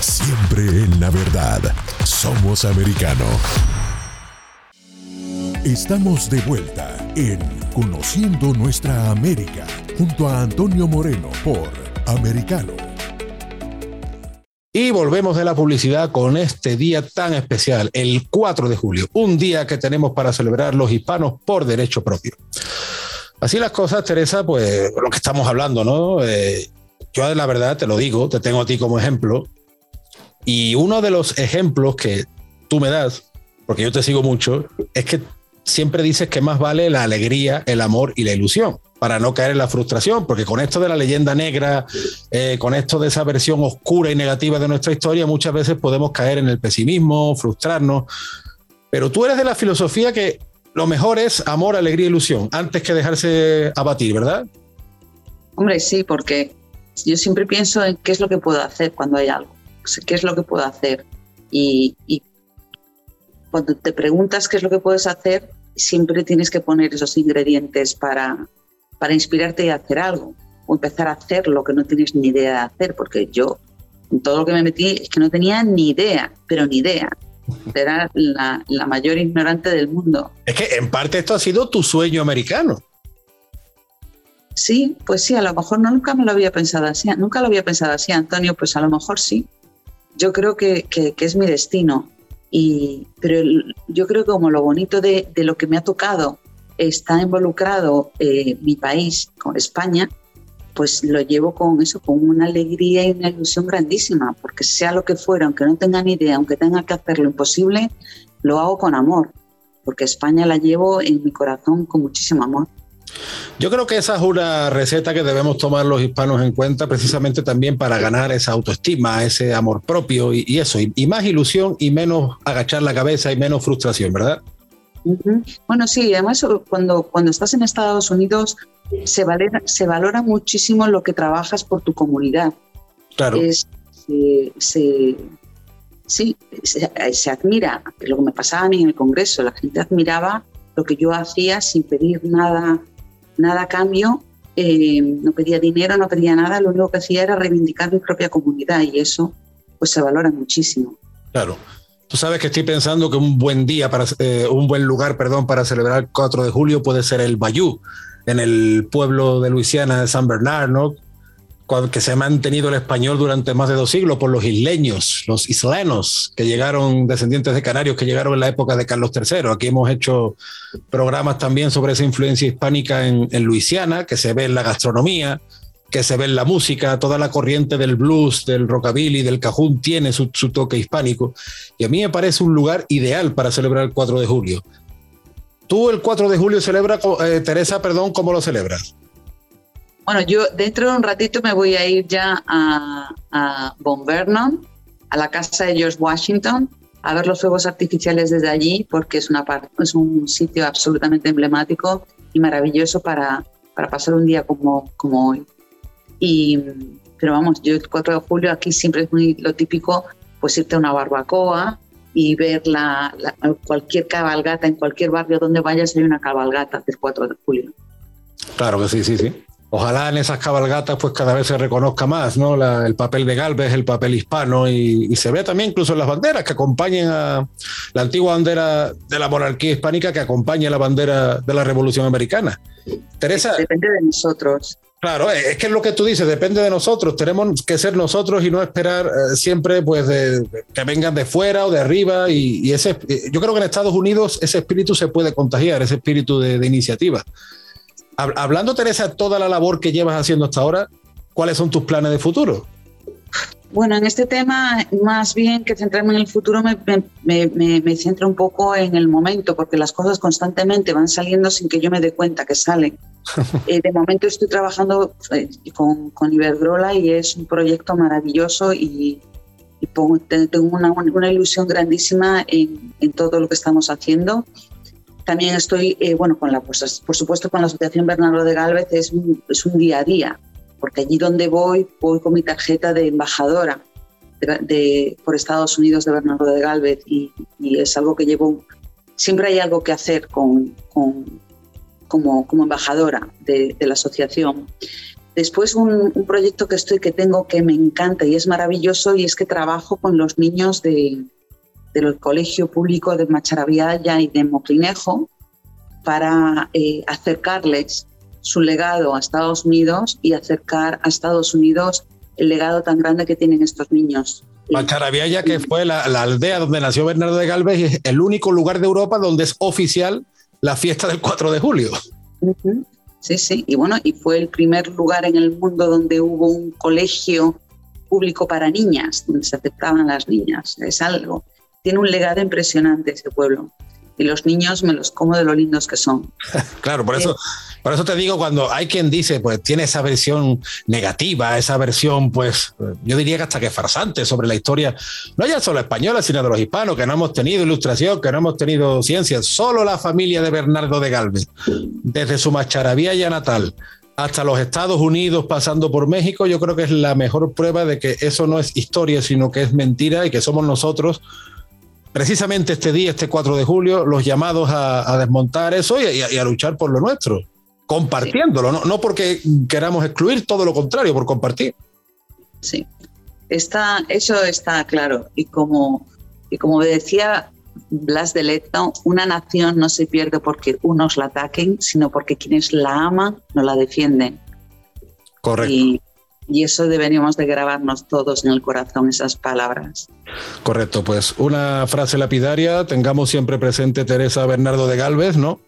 Speaker 1: Siempre en la verdad. Somos americano. Estamos de vuelta en Conociendo Nuestra América junto a Antonio Moreno por Americano.
Speaker 2: Y volvemos de la publicidad con este día tan especial, el 4 de julio, un día que tenemos para celebrar los hispanos por derecho propio. Así las cosas, Teresa, pues lo que estamos hablando, ¿no? Eh, yo la verdad te lo digo, te tengo a ti como ejemplo, y uno de los ejemplos que tú me das, porque yo te sigo mucho, es que siempre dices que más vale la alegría, el amor y la ilusión, para no caer en la frustración, porque con esto de la leyenda negra, eh, con esto de esa versión oscura y negativa de nuestra historia, muchas veces podemos caer en el pesimismo, frustrarnos. Pero tú eres de la filosofía que lo mejor es amor, alegría, ilusión, antes que dejarse abatir, ¿verdad?
Speaker 3: Hombre, sí, porque yo siempre pienso en qué es lo que puedo hacer cuando hay algo qué es lo que puedo hacer. Y, cuando te preguntas qué es lo que puedes hacer, siempre tienes que poner esos ingredientes para, para inspirarte y hacer algo, o empezar a hacer lo que no tienes ni idea de hacer, porque yo, en todo lo que me metí, es que no tenía ni idea, pero ni idea. Era la, la mayor ignorante del mundo.
Speaker 2: Es que en parte esto ha sido tu sueño americano.
Speaker 3: Sí, pues sí, a lo mejor no, nunca me lo había pensado así, nunca lo había pensado así, Antonio, pues a lo mejor sí yo creo que, es mi destino. Y, pero yo creo que como lo bonito de, lo que me ha tocado está involucrado eh, mi país con España, pues lo llevo con eso, con una alegría y una ilusión grandísima, porque sea lo que fuera, aunque no tenga ni idea, aunque tenga que hacer lo imposible, lo hago con amor, porque España la llevo en mi corazón con muchísimo amor.
Speaker 2: Yo creo que esa es una receta que debemos tomar los hispanos en cuenta precisamente también para ganar esa autoestima, ese amor propio y, eso, y, más ilusión y menos agachar la cabeza y menos frustración, ¿verdad?
Speaker 3: Bueno, sí, además cuando, cuando estás en Estados Unidos se valora, se valora muchísimo lo que trabajas por tu comunidad.
Speaker 2: Claro.
Speaker 3: se, sí, se, admira lo que me pasaba a mí en el Congreso, la gente admiraba lo que yo hacía sin pedir nada nada a cambio, eh, no pedía dinero, no pedía nada, lo único que hacía era reivindicar mi propia comunidad y eso pues se valora muchísimo.
Speaker 2: Claro. Tú sabes que estoy pensando que un buen día, para, eh, un buen lugar, perdón, para celebrar el 4 de julio puede ser el Bayou, en el pueblo de Luisiana de San Bernardo, que se ha mantenido el español durante más de dos siglos por los isleños, los islenos, que llegaron, descendientes de canarios, que llegaron en la época de Carlos III. Aquí hemos hecho programas también sobre esa influencia hispánica en, Luisiana, que se ve en la gastronomía, que se ve en la música, toda la corriente del blues, del rockabilly, del cajún tiene su, toque hispánico. Y a mí me parece un lugar ideal para celebrar el 4 de julio. Tú el 4 de julio celebra, eh, Teresa, perdón, ¿cómo lo celebras?
Speaker 3: Bueno, yo dentro de un ratito me voy a ir ya a, a Vernon, a la casa de George Washington, a ver los fuegos artificiales desde allí, porque es, una es un sitio absolutamente emblemático y maravilloso para, para pasar un día como, como hoy. Y, pero vamos, yo el 4 de julio aquí siempre es muy lo típico, pues irte a una barbacoa y ver la, cualquier cabalgata en cualquier barrio donde vayas hay una cabalgata del 4 de julio.
Speaker 2: Claro que sí, sí, sí. Ojalá en esas cabalgatas pues cada vez se reconozca más ¿no? el papel de Galvez, el papel hispano y, se ve también incluso en las banderas que acompañen a la antigua bandera de la monarquía hispánica que acompaña la bandera de la Revolución Americana.
Speaker 3: Teresa. Depende de nosotros.
Speaker 2: Claro, es que es lo que tú dices, depende de nosotros, tenemos que ser nosotros y no esperar eh, siempre pues que vengan de fuera o de arriba y, ese, yo creo que en Estados Unidos ese espíritu se puede contagiar, ese espíritu de, de iniciativa. Hablando, Teresa, toda la labor que llevas haciendo hasta ahora, ¿cuáles son tus planes de futuro?
Speaker 3: Bueno, en este tema, más bien que centrarme en el futuro, me, me, centro un poco en el momento, porque las cosas constantemente van saliendo sin que yo me dé cuenta que salen. Eh, de momento estoy trabajando eh, con, con, Iberdrola y es un proyecto maravilloso y, tengo una, una, ilusión grandísima en, en todo lo que estamos haciendo también estoy, eh, bueno, con la, pues, por supuesto con la Asociación Bernardo de Galvez es un, es un día a día, porque allí donde voy, voy con mi tarjeta de embajadora de, por Estados Unidos de Bernardo de Galvez y, es algo que llevo, siempre hay algo que hacer con, con como, como, embajadora de, de, la asociación. Después un, un, proyecto que estoy que tengo que me encanta y es maravilloso y es que trabajo con los niños de, del Colegio Público de Macharabiaya y de Moclinejo para eh, acercarles su legado a Estados Unidos y acercar a Estados Unidos el legado tan grande que tienen estos niños.
Speaker 2: Macharabiaya, que fue la, aldea donde nació Bernardo de Galvez, es el único lugar de Europa donde es oficial la fiesta del 4 de julio.
Speaker 3: Sí, sí, y bueno, y fue el primer lugar en el mundo donde hubo un colegio público para niñas, donde se aceptaban las niñas. Es algo tiene un legado impresionante ese pueblo. Y los niños me los como de lo lindos que son.
Speaker 2: claro, por eso, por eso te digo, cuando hay quien dice, pues tiene esa versión negativa, esa versión, pues yo diría que hasta que farsante sobre la historia, no ya solo española, sino de los hispanos, que no hemos tenido ilustración, que no hemos tenido ciencia, solo la familia de Bernardo de Galvez, desde su ya natal hasta los Estados Unidos, pasando por México, yo creo que es la mejor prueba de que eso no es historia, sino que es mentira y que somos nosotros precisamente este día, este 4 de julio, los llamados a, desmontar eso y, a, luchar por lo nuestro, compartiéndolo, no, porque queramos excluir, todo lo contrario, por compartir.
Speaker 3: Sí, está, eso está claro. Y como, y como decía Blas de Leto, una nación no se pierde porque unos la ataquen, sino porque quienes la aman no la defienden.
Speaker 2: Correcto.
Speaker 3: Y eso deberíamos de grabarnos todos en el corazón, esas palabras.
Speaker 2: Correcto, pues una frase lapidaria, tengamos siempre presente Teresa Bernardo de Galvez, ¿no?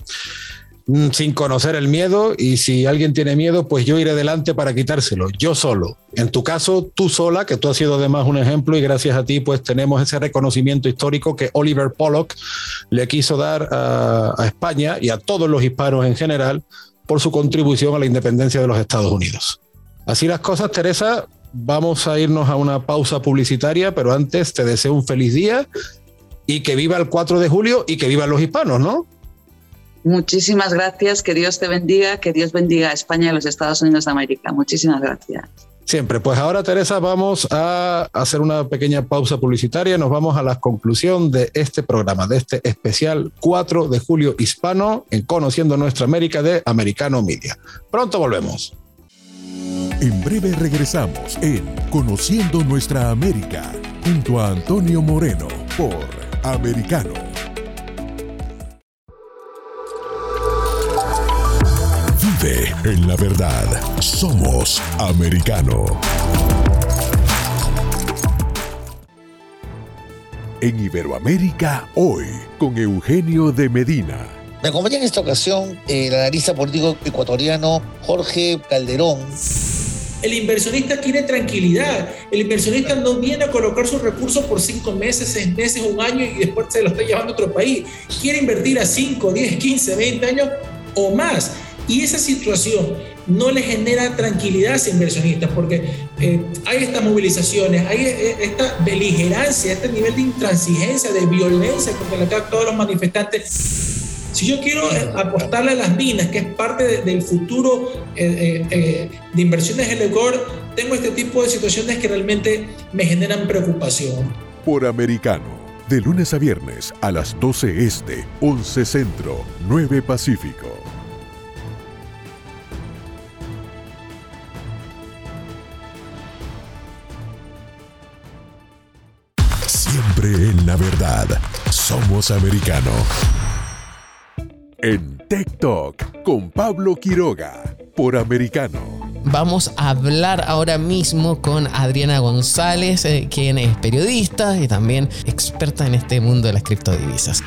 Speaker 2: Mm, sin conocer el miedo y si alguien tiene miedo, pues yo iré delante para quitárselo, yo solo. En tu caso, tú sola, que tú has sido además un ejemplo y gracias a ti pues tenemos ese reconocimiento histórico que Oliver Pollock le quiso dar a, a España y a todos los hispanos en general por su contribución a la independencia de los Estados Unidos. Así las cosas, Teresa, vamos a irnos a una pausa publicitaria, pero antes te deseo un feliz día y que viva el 4 de julio y que vivan los hispanos, ¿no?
Speaker 3: Muchísimas gracias, que Dios te bendiga, que Dios bendiga a España y a los Estados Unidos de América. Muchísimas gracias.
Speaker 2: Siempre, pues ahora Teresa vamos a hacer una pequeña pausa publicitaria, nos vamos a la conclusión de este programa, de este especial 4 de julio hispano en Conociendo Nuestra América de Americano Media. Pronto volvemos.
Speaker 1: En breve regresamos en Conociendo Nuestra América junto a Antonio Moreno por Americano. Vive en la verdad. Somos americano. En Iberoamérica hoy con Eugenio de Medina.
Speaker 14: Me acompaña en esta ocasión el analista político ecuatoriano Jorge Calderón
Speaker 15: el inversionista quiere tranquilidad. El inversionista no viene a colocar sus recursos por cinco meses, seis meses, un año y después se lo está llevando a otro país. Quiere invertir a 5, 10, 15, 20 años o más. Y esa situación no le genera tranquilidad a ese inversionista porque eh, hay estas movilizaciones, hay eh, esta beligerancia, este nivel de intransigencia, de violencia contra la que todos los manifestantes si yo quiero eh, apostarle a las minas, que es parte del futuro eh, eh, de inversiones en el ECOR, tengo este tipo de situaciones que realmente me generan preocupación.
Speaker 1: Por americano, de lunes a viernes a las 12 este, 11 centro, 9 pacífico. Siempre en la verdad, somos americano. En Tech Talk con Pablo Quiroga, por americano.
Speaker 16: Vamos a hablar ahora mismo con Adriana González, eh, quien es periodista y también experta en este mundo de las criptodivisas.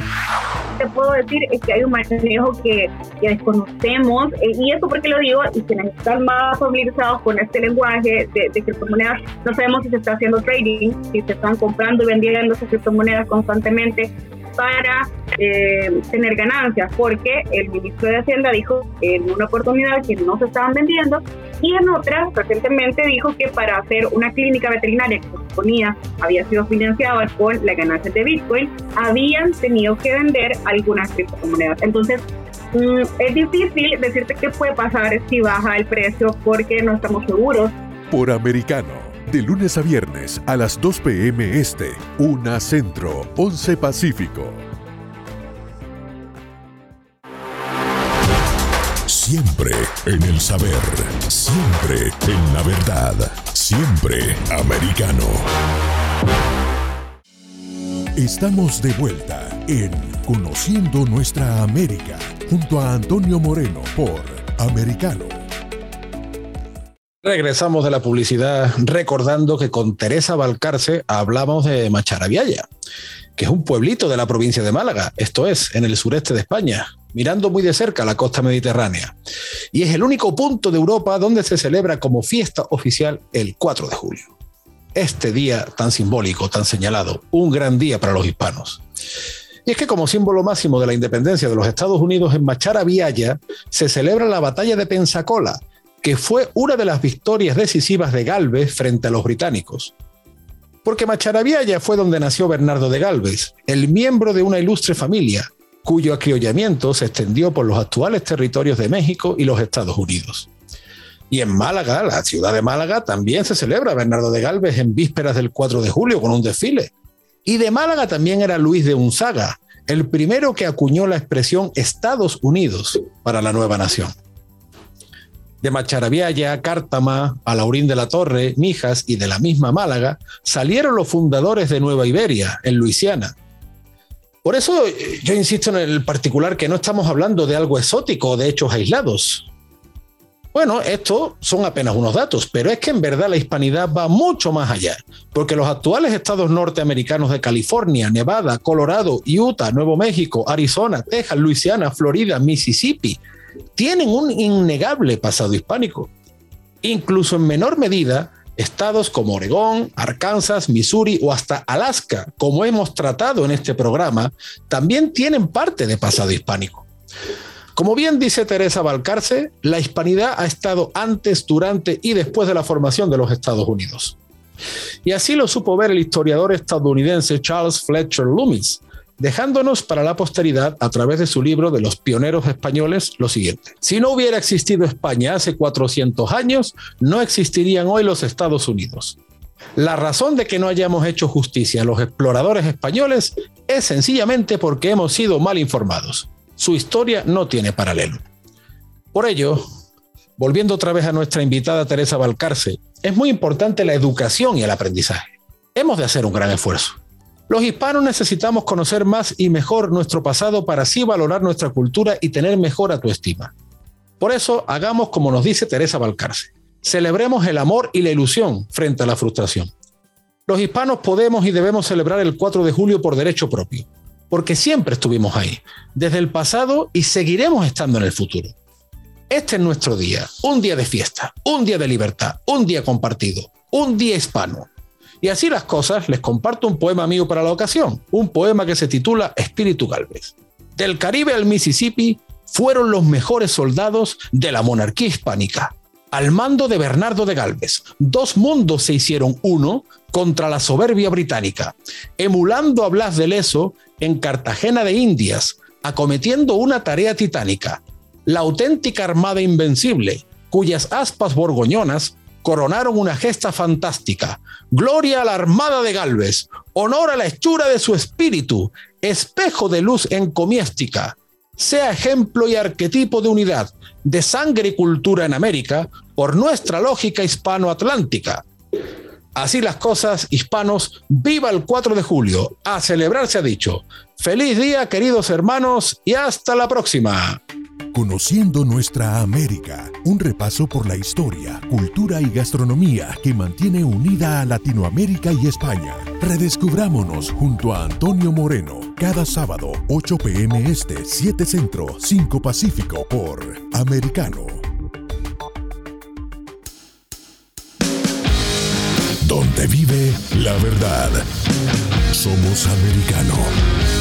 Speaker 17: Te puedo decir es que hay un manejo que, ya desconocemos, eh, y eso porque lo digo, y quienes están más familiarizados con este lenguaje de, de, criptomonedas, no sabemos si se está haciendo trading, si se están comprando y vendiendo esas criptomonedas constantemente, para eh, tener ganancias, porque el ministro de Hacienda dijo en una oportunidad que no se estaban vendiendo y en otra recientemente dijo que para hacer una clínica veterinaria que se suponía había sido financiada con la ganancias de Bitcoin, habían tenido que vender algunas criptomonedas. Entonces, mm, es difícil decirte qué puede pasar si baja el precio porque no estamos seguros.
Speaker 1: Por americano de lunes a viernes a las 2 p.m. Este, 1 Centro, 11 Pacífico. Siempre en el saber, siempre en la verdad, siempre americano. Estamos de vuelta en Conociendo Nuestra América junto a Antonio Moreno por Americano.
Speaker 2: Regresamos de la publicidad recordando que con Teresa Balcarce hablamos de Macharabiaya, que es un pueblito de la provincia de Málaga, esto es, en el sureste de España, mirando muy de cerca la costa mediterránea. Y es el único punto de Europa donde se celebra como fiesta oficial el 4 de julio. Este día tan simbólico, tan señalado, un gran día para los hispanos. Y es que como símbolo máximo de la independencia de los Estados Unidos en Macharabiaya se celebra la batalla de Pensacola, que fue una de las victorias decisivas de Galvez frente a los británicos. Porque Macharabiaya fue donde nació Bernardo de Galvez, el miembro de una ilustre familia, cuyo acriollamiento se extendió por los actuales territorios de México y los Estados Unidos. Y en Málaga, la ciudad de Málaga, también se celebra Bernardo de Galvez en vísperas del 4 de julio con un desfile. Y de Málaga también era Luis de Unzaga, el primero que acuñó la expresión Estados Unidos para la nueva nación de Macharabiaya, Cártama, Alaurín de la Torre, Mijas y de la misma Málaga, salieron los fundadores de Nueva Iberia, en Luisiana. Por eso eh, yo insisto en el particular que no estamos hablando de algo exótico o de hechos aislados. Bueno, estos son apenas unos datos, pero es que en verdad la hispanidad va mucho más allá, porque los actuales estados norteamericanos de California, Nevada, Colorado, Utah, Nuevo México, Arizona, Texas, Luisiana, Florida, Mississippi, tienen un innegable pasado hispánico. Incluso en menor medida, estados como Oregón, Arkansas, Missouri o hasta Alaska, como hemos tratado en este programa, también tienen parte de pasado hispánico. Como bien dice Teresa Balcarce, la hispanidad ha estado antes, durante y después de la formación de los Estados Unidos. Y así lo supo ver el historiador estadounidense Charles Fletcher Loomis, dejándonos para la posteridad a través de su libro de los pioneros españoles lo siguiente. Si no hubiera existido España hace 400 años, no existirían hoy los Estados Unidos. La razón de que no hayamos hecho justicia a los exploradores españoles es sencillamente porque hemos sido mal informados. Su historia no tiene paralelo. Por ello, volviendo otra vez a nuestra invitada Teresa Balcarce, es muy importante la educación y el aprendizaje. Hemos de hacer un gran esfuerzo. Los hispanos necesitamos conocer más y mejor nuestro pasado para así valorar nuestra cultura y tener mejor autoestima. Por eso, hagamos como nos dice Teresa Balcarce. Celebremos el amor y la ilusión frente a la frustración. Los hispanos podemos y debemos celebrar el 4 de julio por derecho propio, porque siempre estuvimos ahí, desde el pasado y seguiremos estando en el futuro. Este es nuestro día, un día de fiesta, un día de libertad, un día compartido, un día hispano. Y así las cosas, les comparto un poema mío para la ocasión, un poema que se titula Espíritu Galvez. Del Caribe al Mississippi fueron los mejores soldados de la monarquía hispánica. Al mando de Bernardo de Galvez, dos mundos se hicieron uno contra la soberbia británica, emulando a Blas de Leso en Cartagena de Indias, acometiendo una tarea titánica, la auténtica Armada Invencible, cuyas aspas borgoñonas coronaron una gesta fantástica. Gloria a la Armada de Galvez, honor a la hechura de su espíritu, espejo de luz encomiéstica, sea ejemplo y arquetipo de unidad, de sangre y cultura en América, por nuestra lógica hispano-atlántica. Así las cosas, hispanos, viva el 4 de julio. A celebrar se ha dicho. Feliz día, queridos hermanos, y hasta la próxima.
Speaker 1: Conociendo nuestra América, un repaso por la historia, cultura y gastronomía que mantiene unida a Latinoamérica y España. Redescubrámonos junto a Antonio Moreno, cada sábado, 8 pm este, 7 centro, 5 pacífico por Americano. donde vive la verdad. Somos americano.